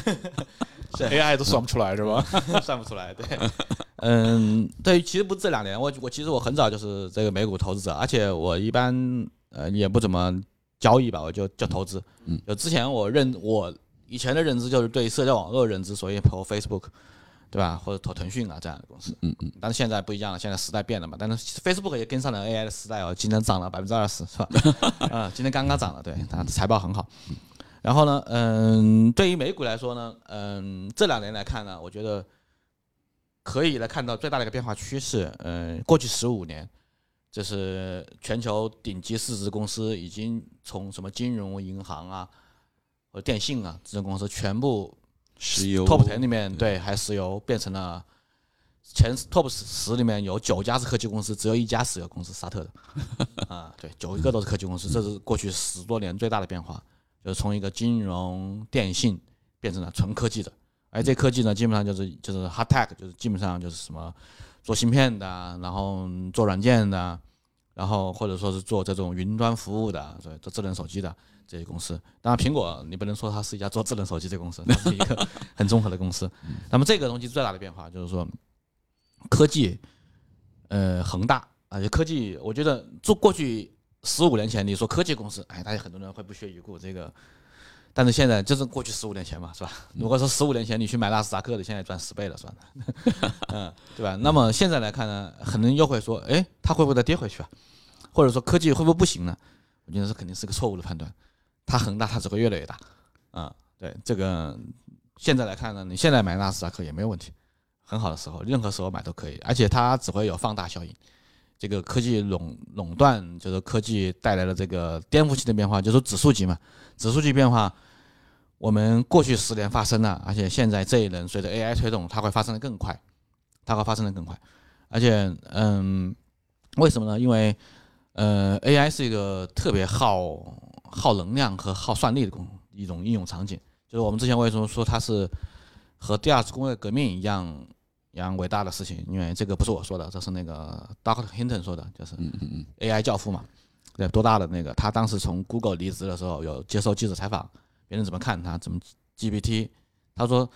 是 *laughs* *laughs* AI 都算不出来是吧？*laughs* 算不出来，对，*laughs* 嗯，对，其实不是这两年，我我其实我很早就是这个美股投资者，而且我一般呃也不怎么交易吧，我就就投资，嗯，就之前我认我以前的认知就是对社交网络认知，所以投 Facebook，对吧，或者投腾讯啊这样的公司，嗯嗯，但是现在不一样了，现在时代变了嘛，但是 Facebook 也跟上了 AI 的时代哦，今天涨了百分之二十，是吧？*laughs* 啊、今天刚刚涨了，对，它财报很好。然后呢，嗯，对于美股来说呢，嗯，这两年来看呢，我觉得可以来看到最大的一个变化趋势。嗯，过去十五年，就是全球顶级市值公司已经从什么金融、银行啊，和电信啊这种公司全部石油 top ten 里面对，还石油变成了前 top 十里面有九家是科技公司，只有一家石油公司沙特的啊，对，九个都是科技公司，这是过去十多年最大的变化，就是从一个金融电信变成了纯科技的，而这科技呢，基本上就是就是 hard tech，就是基本上就是什么做芯片的，然后做软件的，然后或者说是做这种云端服务的啊，对，做智能手机的这些公司。当然，苹果你不能说它是一家做智能手机的公司，它是一个很综合的公司。那么这个东西最大的变化就是说，科技，呃，恒大而且科技，我觉得做过去十五年前你说科技公司，哎，大家很多人会不屑一顾这个。但是现在就是过去十五年前嘛，是吧？*laughs* 如果说十五年前你去买纳斯达克的，现在赚十倍了，算了，*laughs* 嗯，对吧？那么现在来看呢，可能又会说，哎，它会不会再跌回去啊？或者说科技会不会不行呢？我觉得这肯定是个错误的判断。它恒大它只会越来越大，啊、对这个现在来看呢，你现在买纳斯达克也没有问题，很好的时候，任何时候买都可以，而且它只会有放大效应。这个科技垄垄断，就是科技带来的这个颠覆性的变化，就是指数级嘛，指数级变化，我们过去十年发生了，而且现在这一轮随着 AI 推动，它会发生的更快，它会发生的更快，而且，嗯，为什么呢？因为，呃，AI 是一个特别耗耗能量和耗算力的工一种应用场景，就是我们之前为什么说它是和第二次工业革命一样。一样伟大的事情，因为这个不是我说的，这是那个 Doctor Hinton 说的，就是 AI 教父嘛，对，多大的那个？他当时从 Google 离职的时候，有接受记者采访，别人怎么看他？怎么 GPT？他说，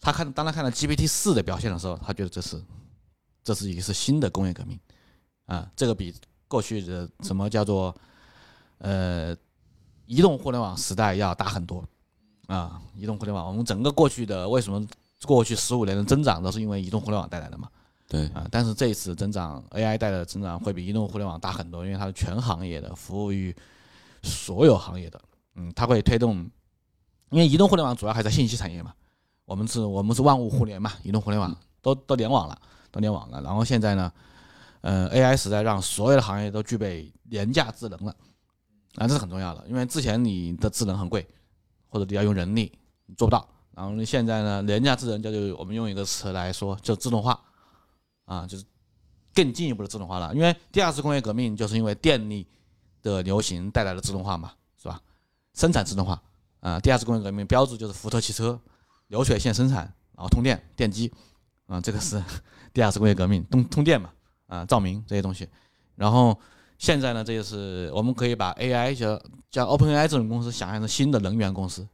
他看当他看到 GPT 四的表现的时候，他觉得这是，这是一个是新的工业革命，啊，这个比过去的什么叫做，呃，移动互联网时代要大很多，啊，移动互联网，我们整个过去的为什么？过去十五年的增长都是因为移动互联网带来的嘛？对啊，但是这一次增长，AI 带来的增长会比移动互联网大很多，因为它是全行业的，服务于所有行业的。嗯，它会推动，因为移动互联网主要还在信息产业嘛，我们是我们是万物互联嘛，移动互联网都都联网了，都联网了。然后现在呢，呃，AI 时代让所有的行业都具备廉价智能了，啊，这是很重要的，因为之前你的智能很贵，或者你要用人力，你做不到。然后呢现在呢，廉价智能叫就我们用一个词来说，就自动化，啊，就是更进一步的自动化了。因为第二次工业革命就是因为电力的流行带来的自动化嘛，是吧？生产自动化啊，第二次工业革命标志就是福特汽车流水线生产，然后通电电机，啊，这个是 *laughs* 第二次工业革命，通通电嘛，啊，照明这些东西。然后现在呢，这就是我们可以把 AI 叫叫 OpenAI 这种公司想象成新的能源公司，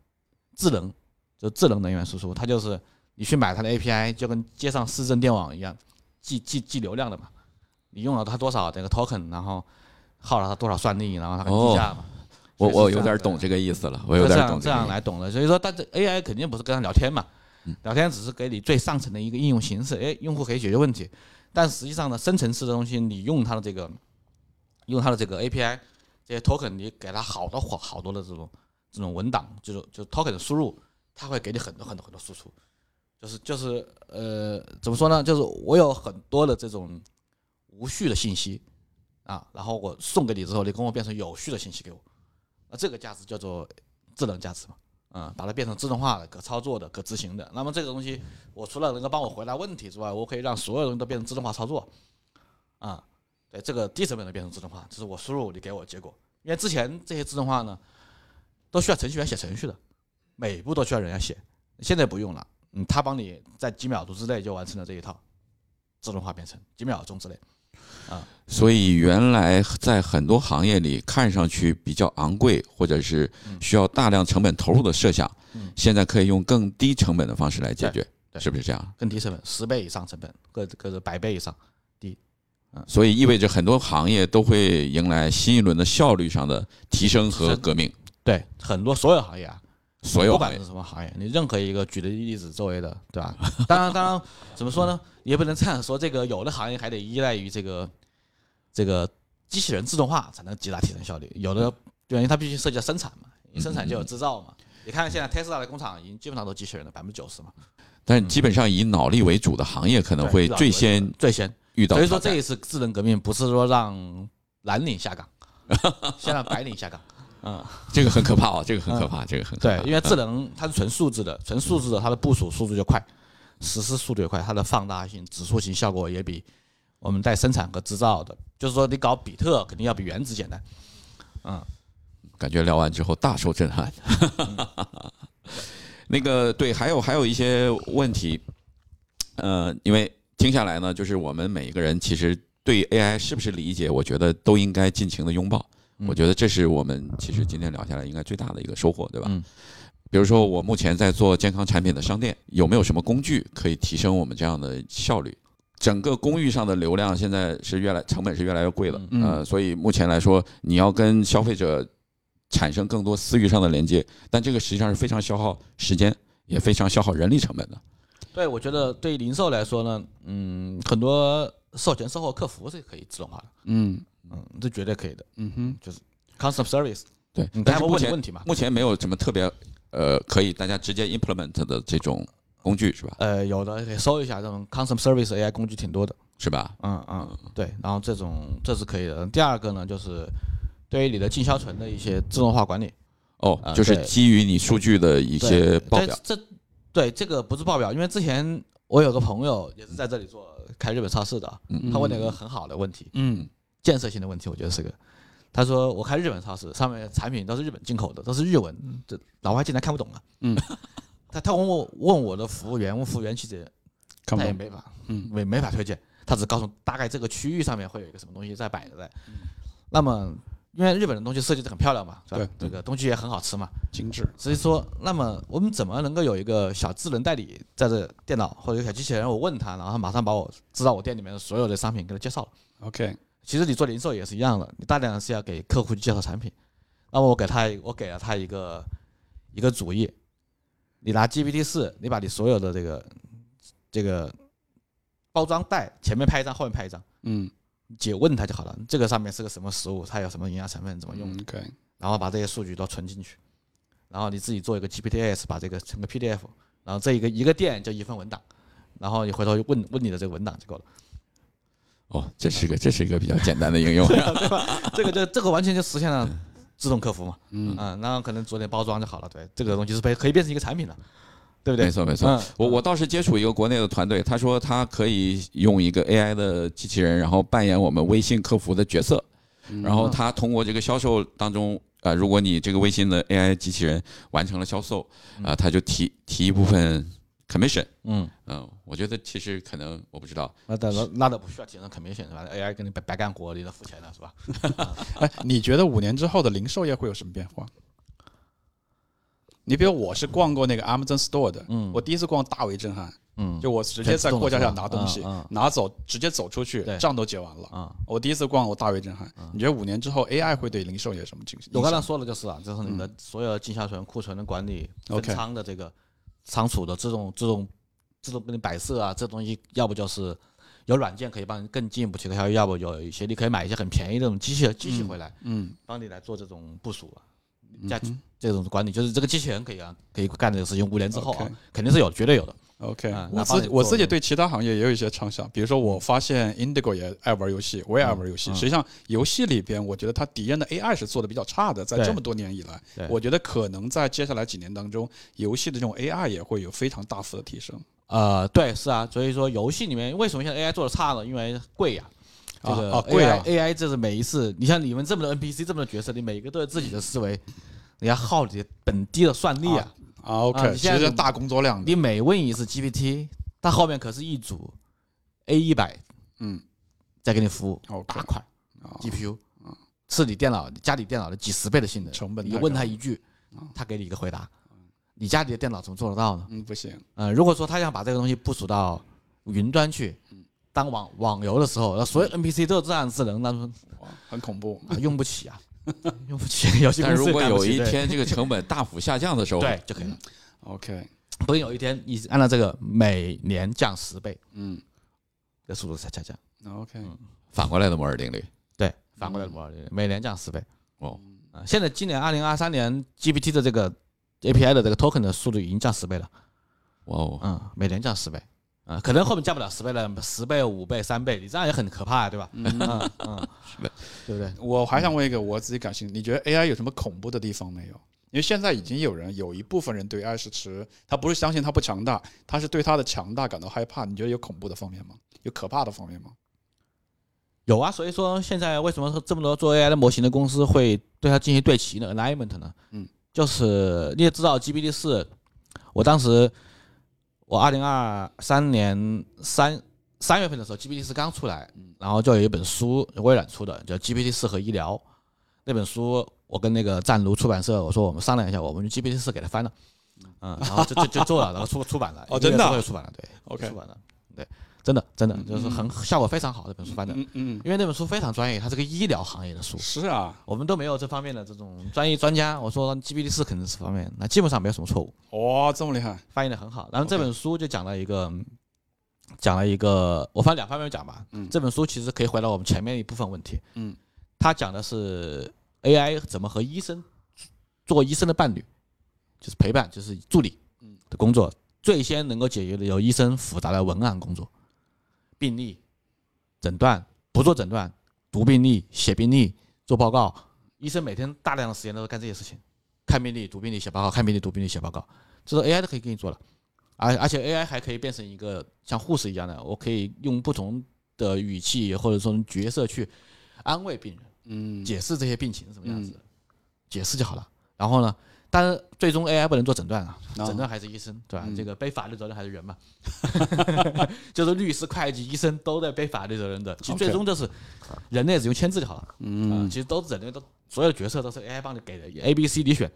智能。就智能能源输出，它就是你去买它的 API，就跟接上市政电网一样，计计计流量的嘛。你用了它多少这个 token，然后耗了它多少算力，然后它计价嘛。我我有点懂这个意思了，我有点懂这样来懂的。所以说，但这 AI 肯定不是跟它聊天嘛，聊天只是给你最上层的一个应用形式，哎，用户可以解决问题。但实际上呢，深层次的东西，你用它的这个，用它的这个 API，这些 token，你给它好多好好多的这种这种文档，就是就 token 的输入。他会给你很多很多很多输出，就是就是呃，怎么说呢？就是我有很多的这种无序的信息啊，然后我送给你之后，你跟我变成有序的信息给我，那这个价值叫做智能价值嘛，啊，把它变成自动化的、可操作的、可执行的。那么这个东西，我除了能够帮我回答问题之外，我可以让所有东西都变成自动化操作，啊，对，这个低成本的变成自动化，就是我输入你给我结果，因为之前这些自动化呢，都需要程序员写程序的。每步都需要人家写，现在不用了，嗯，他帮你在几秒钟之内就完成了这一套自动化编程，几秒钟之内，啊，所以原来在很多行业里看上去比较昂贵或者是需要大量成本投入的设想，现在可以用更低成本的方式来解决，是不是这样？更低成本，十倍以上成本，各各是百倍以上低，嗯，所以意味着很多行业都会迎来新一轮的效率上的提升和革命。对，很多所有行业啊。所有不管是什么行业，你任何一个举的例子周围的，对吧？当然，当然，*laughs* 怎么说呢？也不能这样说。这个有的行业还得依赖于这个这个机器人自动化才能极大提升效率。有的原，因为它必须涉及到生产嘛，你生产就有制造嘛。你看现在特斯拉的工厂已经基本上都机器人了，百分之九十嘛。但基本上以脑力为主的行业可能会最先最先遇到。所以说这一次智能革命不是说让蓝领下岗，*laughs* 先让白领下岗。嗯，这个很可怕哦，这个很可怕，这个很对，因为智能它是纯数字的，纯数字的，它的部署速度就快，实施速度也快，它的放大性、指数型效果也比我们在生产和制造的，就是说你搞比特肯定要比原子简单。嗯，感觉聊完之后大受震撼。*laughs* 那个对，还有还有一些问题，呃，因为听下来呢，就是我们每一个人其实对 AI 是不是理解，我觉得都应该尽情的拥抱。我觉得这是我们其实今天聊下来应该最大的一个收获，对吧？嗯。比如说，我目前在做健康产品的商店，有没有什么工具可以提升我们这样的效率？整个公寓上的流量现在是越来成本是越来越贵了，呃，所以目前来说，你要跟消费者产生更多私域上的连接，但这个实际上是非常消耗时间，也非常消耗人力成本的。对，我觉得对于零售来说呢，嗯，很多售前售后客服是可以自动化的。嗯。嗯，这绝对可以的。嗯哼，就是 customer service。对，但是目前问题嘛，目前没有什么特别呃可以大家直接 implement 的这种工具是吧？呃，有的可以搜一下，这种 custom service AI 工具挺多的。是吧？嗯嗯，对，然后这种这是可以的。第二个呢，就是对于你的进销存的一些自动化管理。哦，啊就是基于你数据的一些报表。这这对这个不是报表，因为之前我有个朋友也是在这里做开日本超市的，嗯他问了一个很好的问题，嗯建设性的问题，我觉得是个。他说我开日本超市，上面的产品都是日本进口的，都是日文，这老外进来看不懂啊。嗯，*laughs* 他他问我问我的服务员，问服务员其实看不懂。他也没法，嗯没没法推荐，他只告诉大概这个区域上面会有一个什么东西在摆着在。嗯那么因为日本的东西设计的很漂亮嘛，是吧？对这个东西也很好吃嘛，精致。所以说，那么我们怎么能够有一个小智能代理在这电脑或者小机器人？我问他，然后他马上把我知道我店里面的所有的商品给他介绍了。OK，其实你做零售也是一样的，你大量的是要给客户去介绍产品。那么我给他，我给了他一个一个主意，你拿 GPT 四，你把你所有的这个这个包装袋前面拍一张，后面拍一张，嗯你只问他就好了。这个上面是个什么食物，它有什么营养成分，怎么用？嗯，OK，然后把这些数据都存进去，然后你自己做一个 GPTs，把这个成个 PDF，然后这一个一个店就一份文档，然后你回头问问你的这个文档就够了。哦，这是个这是一个比较简单的应用。*laughs* 对吧？这个就这个完全就实现了自动客服嘛，嗯。嗯，然后可能做点包装就好了。对，这个东西是可以可以变成一个产品的，对不对？没错没错嗯，我我倒是接触一个国内的团队，他说他可以用一个 AI 的机器人，然后扮演我们微信客服的角色，嗯。然后他通过这个销售当中，啊，如果你这个微信的 AI 机器人完成了销售，啊，他就提提一部分 commission，嗯，嗯，我觉得其实可能我不知道，那那那倒不需要提升 commission 是吧？AI 跟你白白干活，你都付钱了是吧？*laughs* 哎，你觉得五年之后的零售业会有什么变化？你比如我是逛过那个 Amazon Store 的，嗯我第一次逛大为震撼，嗯，就我直接在货架上拿东西，嗯嗯拿走直接走出去，账都结完了。啊，我第一次逛，我大为震撼。你觉得五年之后 AI 会对零售业什么影响？我刚才说的就是啊，就是你的所有的进销存、库存的管理、分 OK 仓的这个仓储的这种这种自动给你摆设啊，这东西要不就是有软件可以帮你更进一步提高要不有一些你可以买一些很便宜的这种机器机器回来，嗯帮你来做这种部署啊，加这种管理，就是这个机器人可以啊，可以干这个事情。五年之后啊肯定是有，绝对有的。，OK，嗯我自己我自己对其他行业也有一些畅想，比如说我发现 Indigo 也爱玩游戏，我也爱玩游戏。嗯实际上，游戏里边我觉得它敌人的 AI 是做的比较差的，在这么多年以来，我觉得可能在接下来几年当中，游戏的这种 AI 也会有非常大幅的提升。呃，对，是啊，所以说游戏里面为什么现在 AI 做的差呢？因为贵呀、这个贵啊 AI 这是每一次，你像你们这么多 NPC 这么多角色，你每一个都有自己的思维，你要耗你本地的算力啊。，OK，你现在大工作量。你每问一次 GPT，它后面可是一组 A 一百嗯在给你服务，，OK，大块啊 GPU，是你电脑家里电脑的几十倍的性能，成本你问他一句，他给你一个回答。你家里的电脑怎么做得到呢？嗯，不行，呃，如果说他想把这个东西部署到云端去，当网网游的时候，那所有 NPC 都有这样智能，那很恐怖。啊用不起啊，*laughs* 用不起。*laughs* 游戏但如果有一天这个成本大幅下降的时候，对就可以了。OK，不是有一天你按照这个每年降十倍嗯的速度在下降，，OK，反过来的摩尔定律，对，反过来的摩尔定律每年降十倍。哦，啊，现在今年二零二三年 GPT 的这个 API 的这个 token 的速度已经降十倍了，哇哦，嗯，每年降十倍，嗯，可能后面降不了十倍了，十倍、五倍、三倍，你这样也很可怕，对吧？嗯嗯，*laughs* 对不对？我还想问一个我自己感兴趣，你觉得 AI 有什么恐怖的地方没有？因为现在已经有人有一部分人对 AI 是持，他不是相信它不强大，他是对它的强大感到害怕。你觉得有恐怖的方面吗？有可怕的方面吗？有啊，所以说现在为什么说这么多做 AI 的模型的公司会对它进行对齐呢？alignment 呢？嗯，就是你也知道 GPT 四，我当时我二零二三年三三月份的时候，GPT 四刚出来，然后就有一本书微软出的，叫 GPT 四和医疗。那本书，我跟那个湛卢出版社我说我们商量一下，我们 GPT 四给它翻了，嗯，然后就就就做了，然后出出版了，哦真的啊？一个月之后就出版了，对 OK 出版了，对，真的真的就是很效果非常好，这本书翻的。嗯嗯，因为那本书非常专业，它是个医疗行业的书，是啊，我们都没有这方面的这种专业专家。我说 GPT 四肯定是方面，那基本上没有什么错误，哇，这么厉害，翻译的很好。然后这本书就讲了一个，讲了一个，我分两方面讲吧。嗯这本书其实可以回到我们前面一部分问题。嗯，它讲的是 AI 怎么和医生做医生的伴侣，就是陪伴，就是助理的工作最先能够解决的有医生复杂的文案工作，病历、诊断，不做诊断，读病历、写病历、做报告。医生每天大量的时间都是干这些事情，看病历、读病历、写报告，看病历、读病历、写报告，这是 AI 都可以给你做了。而而且 AI 还可以变成一个像护士一样的，我可以用不同的语气或者说角色去安慰病人，嗯，解释这些病情是什么样子的，解释就好了。然后呢，但是最终 AI 不能做诊断啊，哦诊断还是医生，对吧？嗯这个背法律责任还是人嘛，*laughs* 就是律师、会计、医生都在背法律责任的。其实最终就是人类只用签字就好了，嗯啊，其实都是人类都所有的角色都是 AI 帮你给的，A、B、C 你选，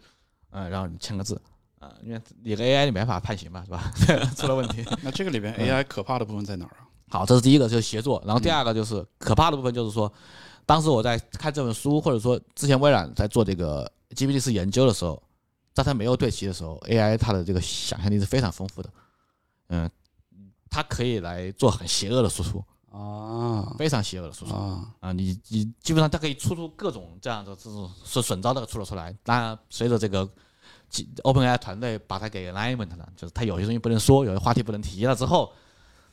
嗯，然后你签个字。啊，因为你个 AI 你没法判刑嘛，是吧？*laughs* 出了问题。*laughs* 那这个里边 AI 可怕的部分在哪儿啊？好，这是第一个，就是协作。然后第二个就是可怕的部分，就是说，当时我在看这本书，或者说之前微软在做这个 GPT 四研究的时候，在它没有对齐的时候，AI 它的这个想象力是非常丰富的。嗯，它可以来做很邪恶的输出，啊非常邪恶的输出啊，啊！你你基本上它可以出出各种这样的这种损损招都出了出来。当然，随着这个 OpenAI 团队把它给 alignment 了，就是它有些东西不能说，有些话题不能提了之后，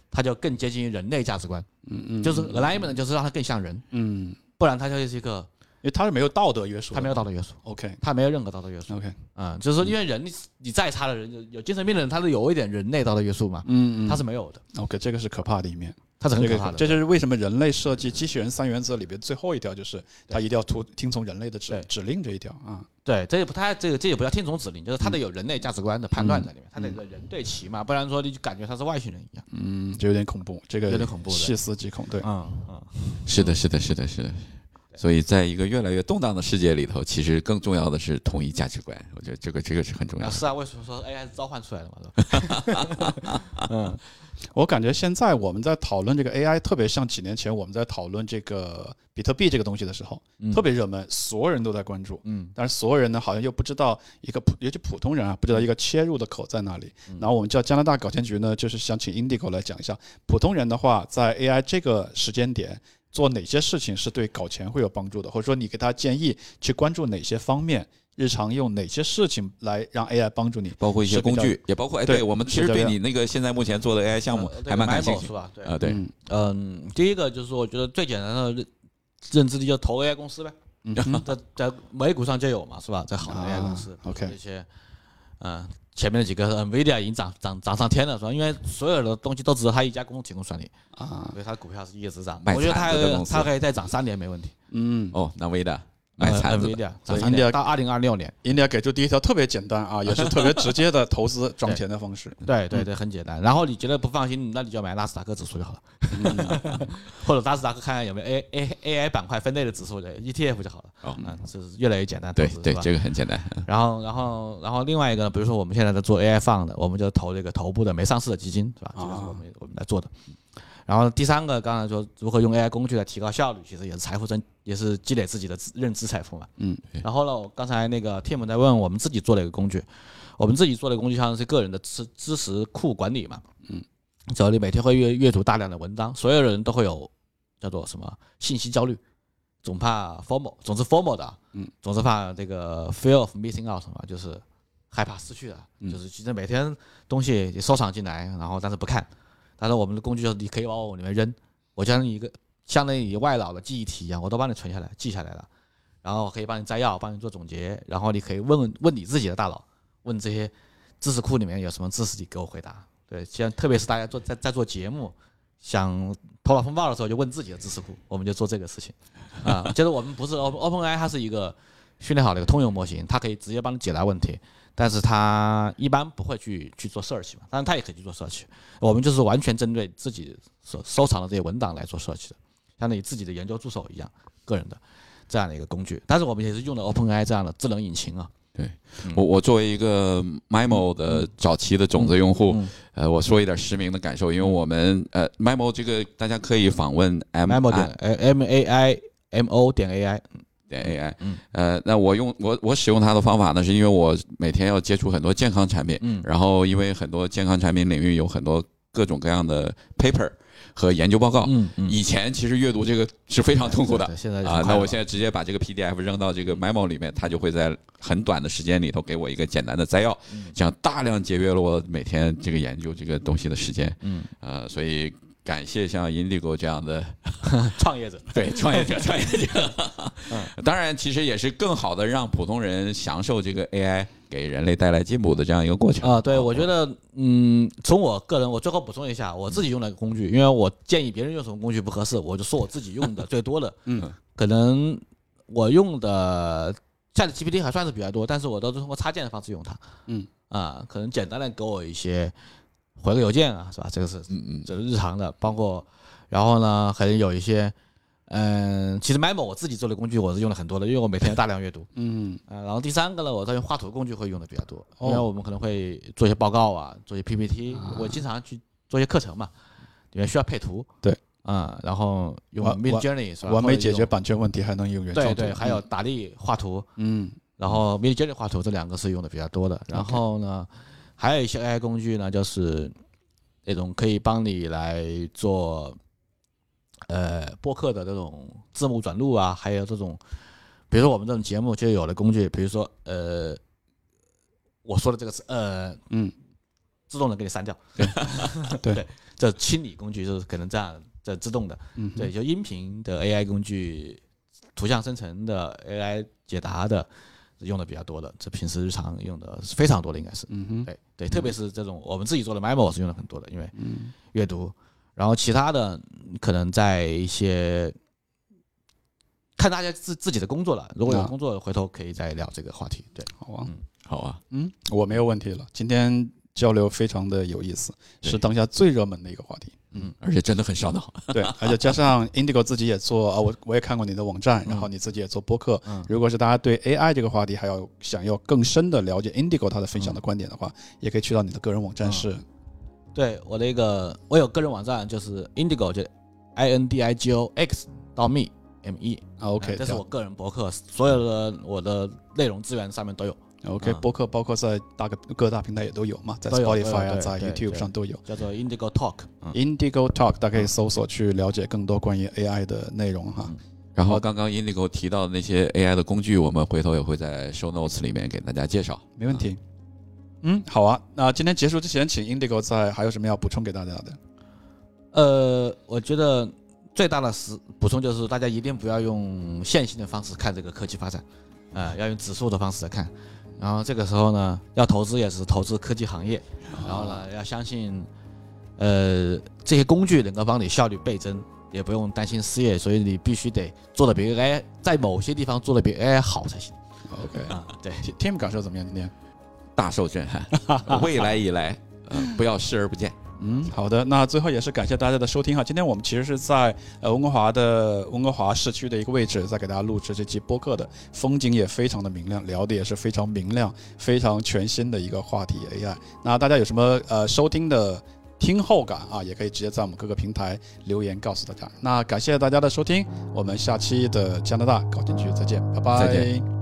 它就更接近于人类价值观。嗯嗯，就是 alignment 就是让它更像人，嗯，不然它就是一个因为他是没有道德约束的，它没有道德约束，OK 他没有任何道德约束。OK，嗯，就是说，因为人你你再差的人，有有精神病的人，他是有一点人类道德约束嘛，嗯嗯，他是没有的，OK，这个是可怕的一面。他是很可怕的。这就是为什么人类设计机器人三原则里边最后一条就是他一定要听听从人类的指指令这一条啊。对，这也不太这个这也不叫听从指令，就是他得有人类价值观的判断在里面，他得人对齐嘛，不然说你就感觉他是外星人一样。嗯，就有点恐怖，这个有点恐怖的细思极恐。对，嗯嗯，是的，是的，是的，是的。所以，在一个越来越动荡的世界里头，其实更重要的是统一价值观。我觉得这个这个是很重要的。啊是啊，为什么说 AI 是召唤出来的嘛？*laughs* 嗯，我感觉现在我们在讨论这个 AI，特别像几年前我们在讨论这个比特币这个东西的时候，嗯特别热门，所有人都在关注。嗯但是所有人呢，好像又不知道一个普，尤其普通人啊，不知道一个切入的口在哪里。嗯然后我们叫加拿大搞钱局呢，就是想请 Indigo 来讲一下，普通人的话，在 AI 这个时间点做哪些事情是对搞钱会有帮助的，或者说你给他建议去关注哪些方面，日常用哪些事情来让 AI 帮助你。包括一些工具，也包括哎，对对我们其实对你那个现在目前做的 AI 项目呃还蛮感兴趣是吧？对，啊。对，嗯嗯，第一个就是说，我觉得最简单的认认知力就是投 AI 公司呗，在在美股上就有嘛，是吧？在好的 AI 公司、啊，OK 这些，嗯、前面的几个 NVIDIA 已经涨涨涨上天了，是吧？因为所有的东西都只有他一家公司提供算力，啊，所以它股票是一直直涨。我觉得它惨的公司它可以再涨三年没问题。嗯哦，南威的卖呃惨子的，，NVIDIA 所以涨三年 Nvidia- 到二零二六年。，India 给出第一条特别简单啊，也是特别直接的投资 *laughs* 赚钱的方式。对对对，很简单。然后你觉得不放心，那你就买纳斯达克指数就好了，*laughs* 或者纳斯达克看看有没有 A A A I 板块分类的指数的 ETF 就好了。哦嗯，这是越来越简单对对，这个很简单。然后，然后，然后另外一个呢，比如说我们现在在做 AI fund 的，我们就投这个头部的没上市的基金，是吧？这个是我们我们来做的。然后第三个，刚才说如何用 AI 工具来提高效率，其实也是财富增，也是积累自己的资认知财富嘛。嗯。然后呢，我刚才那个 Tim 在问我们自己做了一个工具，我们自己做的工具像是个人的知知识库管理嘛。嗯。只要你每天会阅阅读大量的文章，所有人都会有叫做什么信息焦虑，总怕 formal，总是 formal 的啊，嗯，总是怕这个 fear of missing out 嘛，就是害怕失去了，嗯就是其实每天东西你收藏进来，然后但是不看，但是我们的工具就是你可以往我里面扔，我将一个相当于外脑的记忆体一样，我都帮你存下来，记下来了，然后可以帮你摘要，帮你做总结，然后你可以问问问你自己的大脑，问这些知识库里面有什么知识，你给我回答。对，像特别是大家做在在做节目，想头脑风暴的时候，就问自己的知识库，我们就做这个事情啊。就是我们不是 Open OpenAI，它是一个训练好的一个通用模型，它可以直接帮你解答问题，但是他一般不会去去做 search 嘛，当然他也可以去做 search。我们就是完全针对自己所收藏的这些文档来做 search 的，相当于自己的研究助手一样，个人的这样的一个工具。但是我们也是用的 OpenAI 这样的智能引擎啊。对我我作为一个 Mimo 的早期的种子用户，嗯呃，我说一点实名的感受，因为我们呃 Mimo 这个大家可以访问 M m o 点 M A I M O 点 A I，点 AI，嗯呃，那我用我我使用它的方法呢，是因为我每天要接触很多健康产品，嗯然后因为很多健康产品领域有很多各种各样的 paper 和研究报告。嗯嗯，以前其实阅读这个是非常痛苦的对现在啊。那我现在直接把这个 PDF 扔到这个 memo 里面，它就会在很短的时间里头给我一个简单的摘要，这样大量节约了我每天这个研究这个东西的时间。嗯，呃，所以感谢像 Indigo 这样的 *laughs* 创业者，*laughs* 对创业者，创业者。*laughs* 当然，其实也是更好的让普通人享受这个 AI 给人类带来进步的这样一个过程。啊，对，我觉得，嗯，从我个人，我最后补充一下，我自己用的工具，因为我建议别人用什么工具不合适，我就说我自己用的最多的，嗯，可能我用的 Chat GPT 还算是比较多，但是我都是通过插件的方式用它，嗯，啊，可能简单的给我一些回个邮件啊，是吧？这个是，嗯嗯这是日常的，包括，然后呢，可能有一些。嗯，其实 Memo 我自己做的工具我是用了很多的，因为我每天大量阅读。嗯呃，然后第三个呢，我在用画图工具会用的比较多，因为哦我们可能会做一些报告啊，做一些 PPT，我经常去做一些课程嘛，里面需要配图。对，啊、然后用完 Mid 完 Journey 是吧？完美解决版权问题，还能用原创对对，还有打力画图，嗯然后 Mid Journey 画图这两个是用的比较多的。然后呢，还有一些 AI 工具呢，就是那种可以帮你来做呃播客的这种字幕转录啊，还有这种，比如说我们这种节目就有的工具，比如说呃，我说的这个是呃嗯。自动的给你删掉，*laughs* 对。对，这清理工具就是可能这样这自动的，嗯对，就音频的 AI 工具、图像生成的 AI 解答的用的比较多的，这平时日常用的是非常多的，应该是。嗯哼。对对，特别是这种我们自己做的 Memo 是用的很多的，因为嗯。阅读，然后其他的可能在一些看大家自自己的工作了，如果有啊。工作，回头可以再聊这个话题。对，好啊。好啊，嗯我没有问题了，今天交流非常的有意思，是当下最热门的一个话题。嗯，而且真的很烧脑。*laughs* 对，而且加上 Indigo 自己也做啊，我我也看过你的网站，然后你自己也做播客。嗯。如果是大家对 AI 这个话题还要想要更深的了解 Indigo 他的分享的观点的话，也可以去到你的个人网站是对我的一个我有个人网站，就是 Indigo，就 I N D I G O X 到 me M E 啊 OK，这是我个人博客，所有的我的内容资源上面都有，OK 啊播客包括在大个各大平台也都有嘛，在 Spotify 啊，在 YouTube 上都有。叫做 Indigo Talk。嗯 Indigo Talk 大家可以搜索去了解更多关于 AI 的内容哈。然后刚刚 Indigo 提到的那些 AI 的工具，我们回头也会在 Show Notes 里面给大家介绍。没问题。嗯，好啊。那今天结束之前，请 Indigo 在还有什么要补充给大家的？呃，我觉得最大的是补充就是，大家一定不要用线性的方式看这个科技发展，呃，要用指数的方式来看。然后这个时候呢，要投资也是投资科技行业，然后呢，要相信，呃，这些工具能够帮你效率倍增，也不用担心失业，所以你必须得做的比 AI 在某些地方做的比 AI 好才行 OK，啊。对，Tim 感受怎么样？今天？大受震撼，*laughs* 未来以来，呃，不要视而不见。嗯，好的。那最后也是感谢大家的收听哈。今天我们其实是在呃温哥华的温哥华市区的一个位置，在给大家录制这期播客的，风景也非常的明亮，聊的也是非常明亮、非常全新的一个话题 AI。那大家有什么呃收听的听后感啊，也可以直接在我们各个平台留言告诉大家。那感谢大家的收听，我们下期的加拿大搞进去再见，拜拜。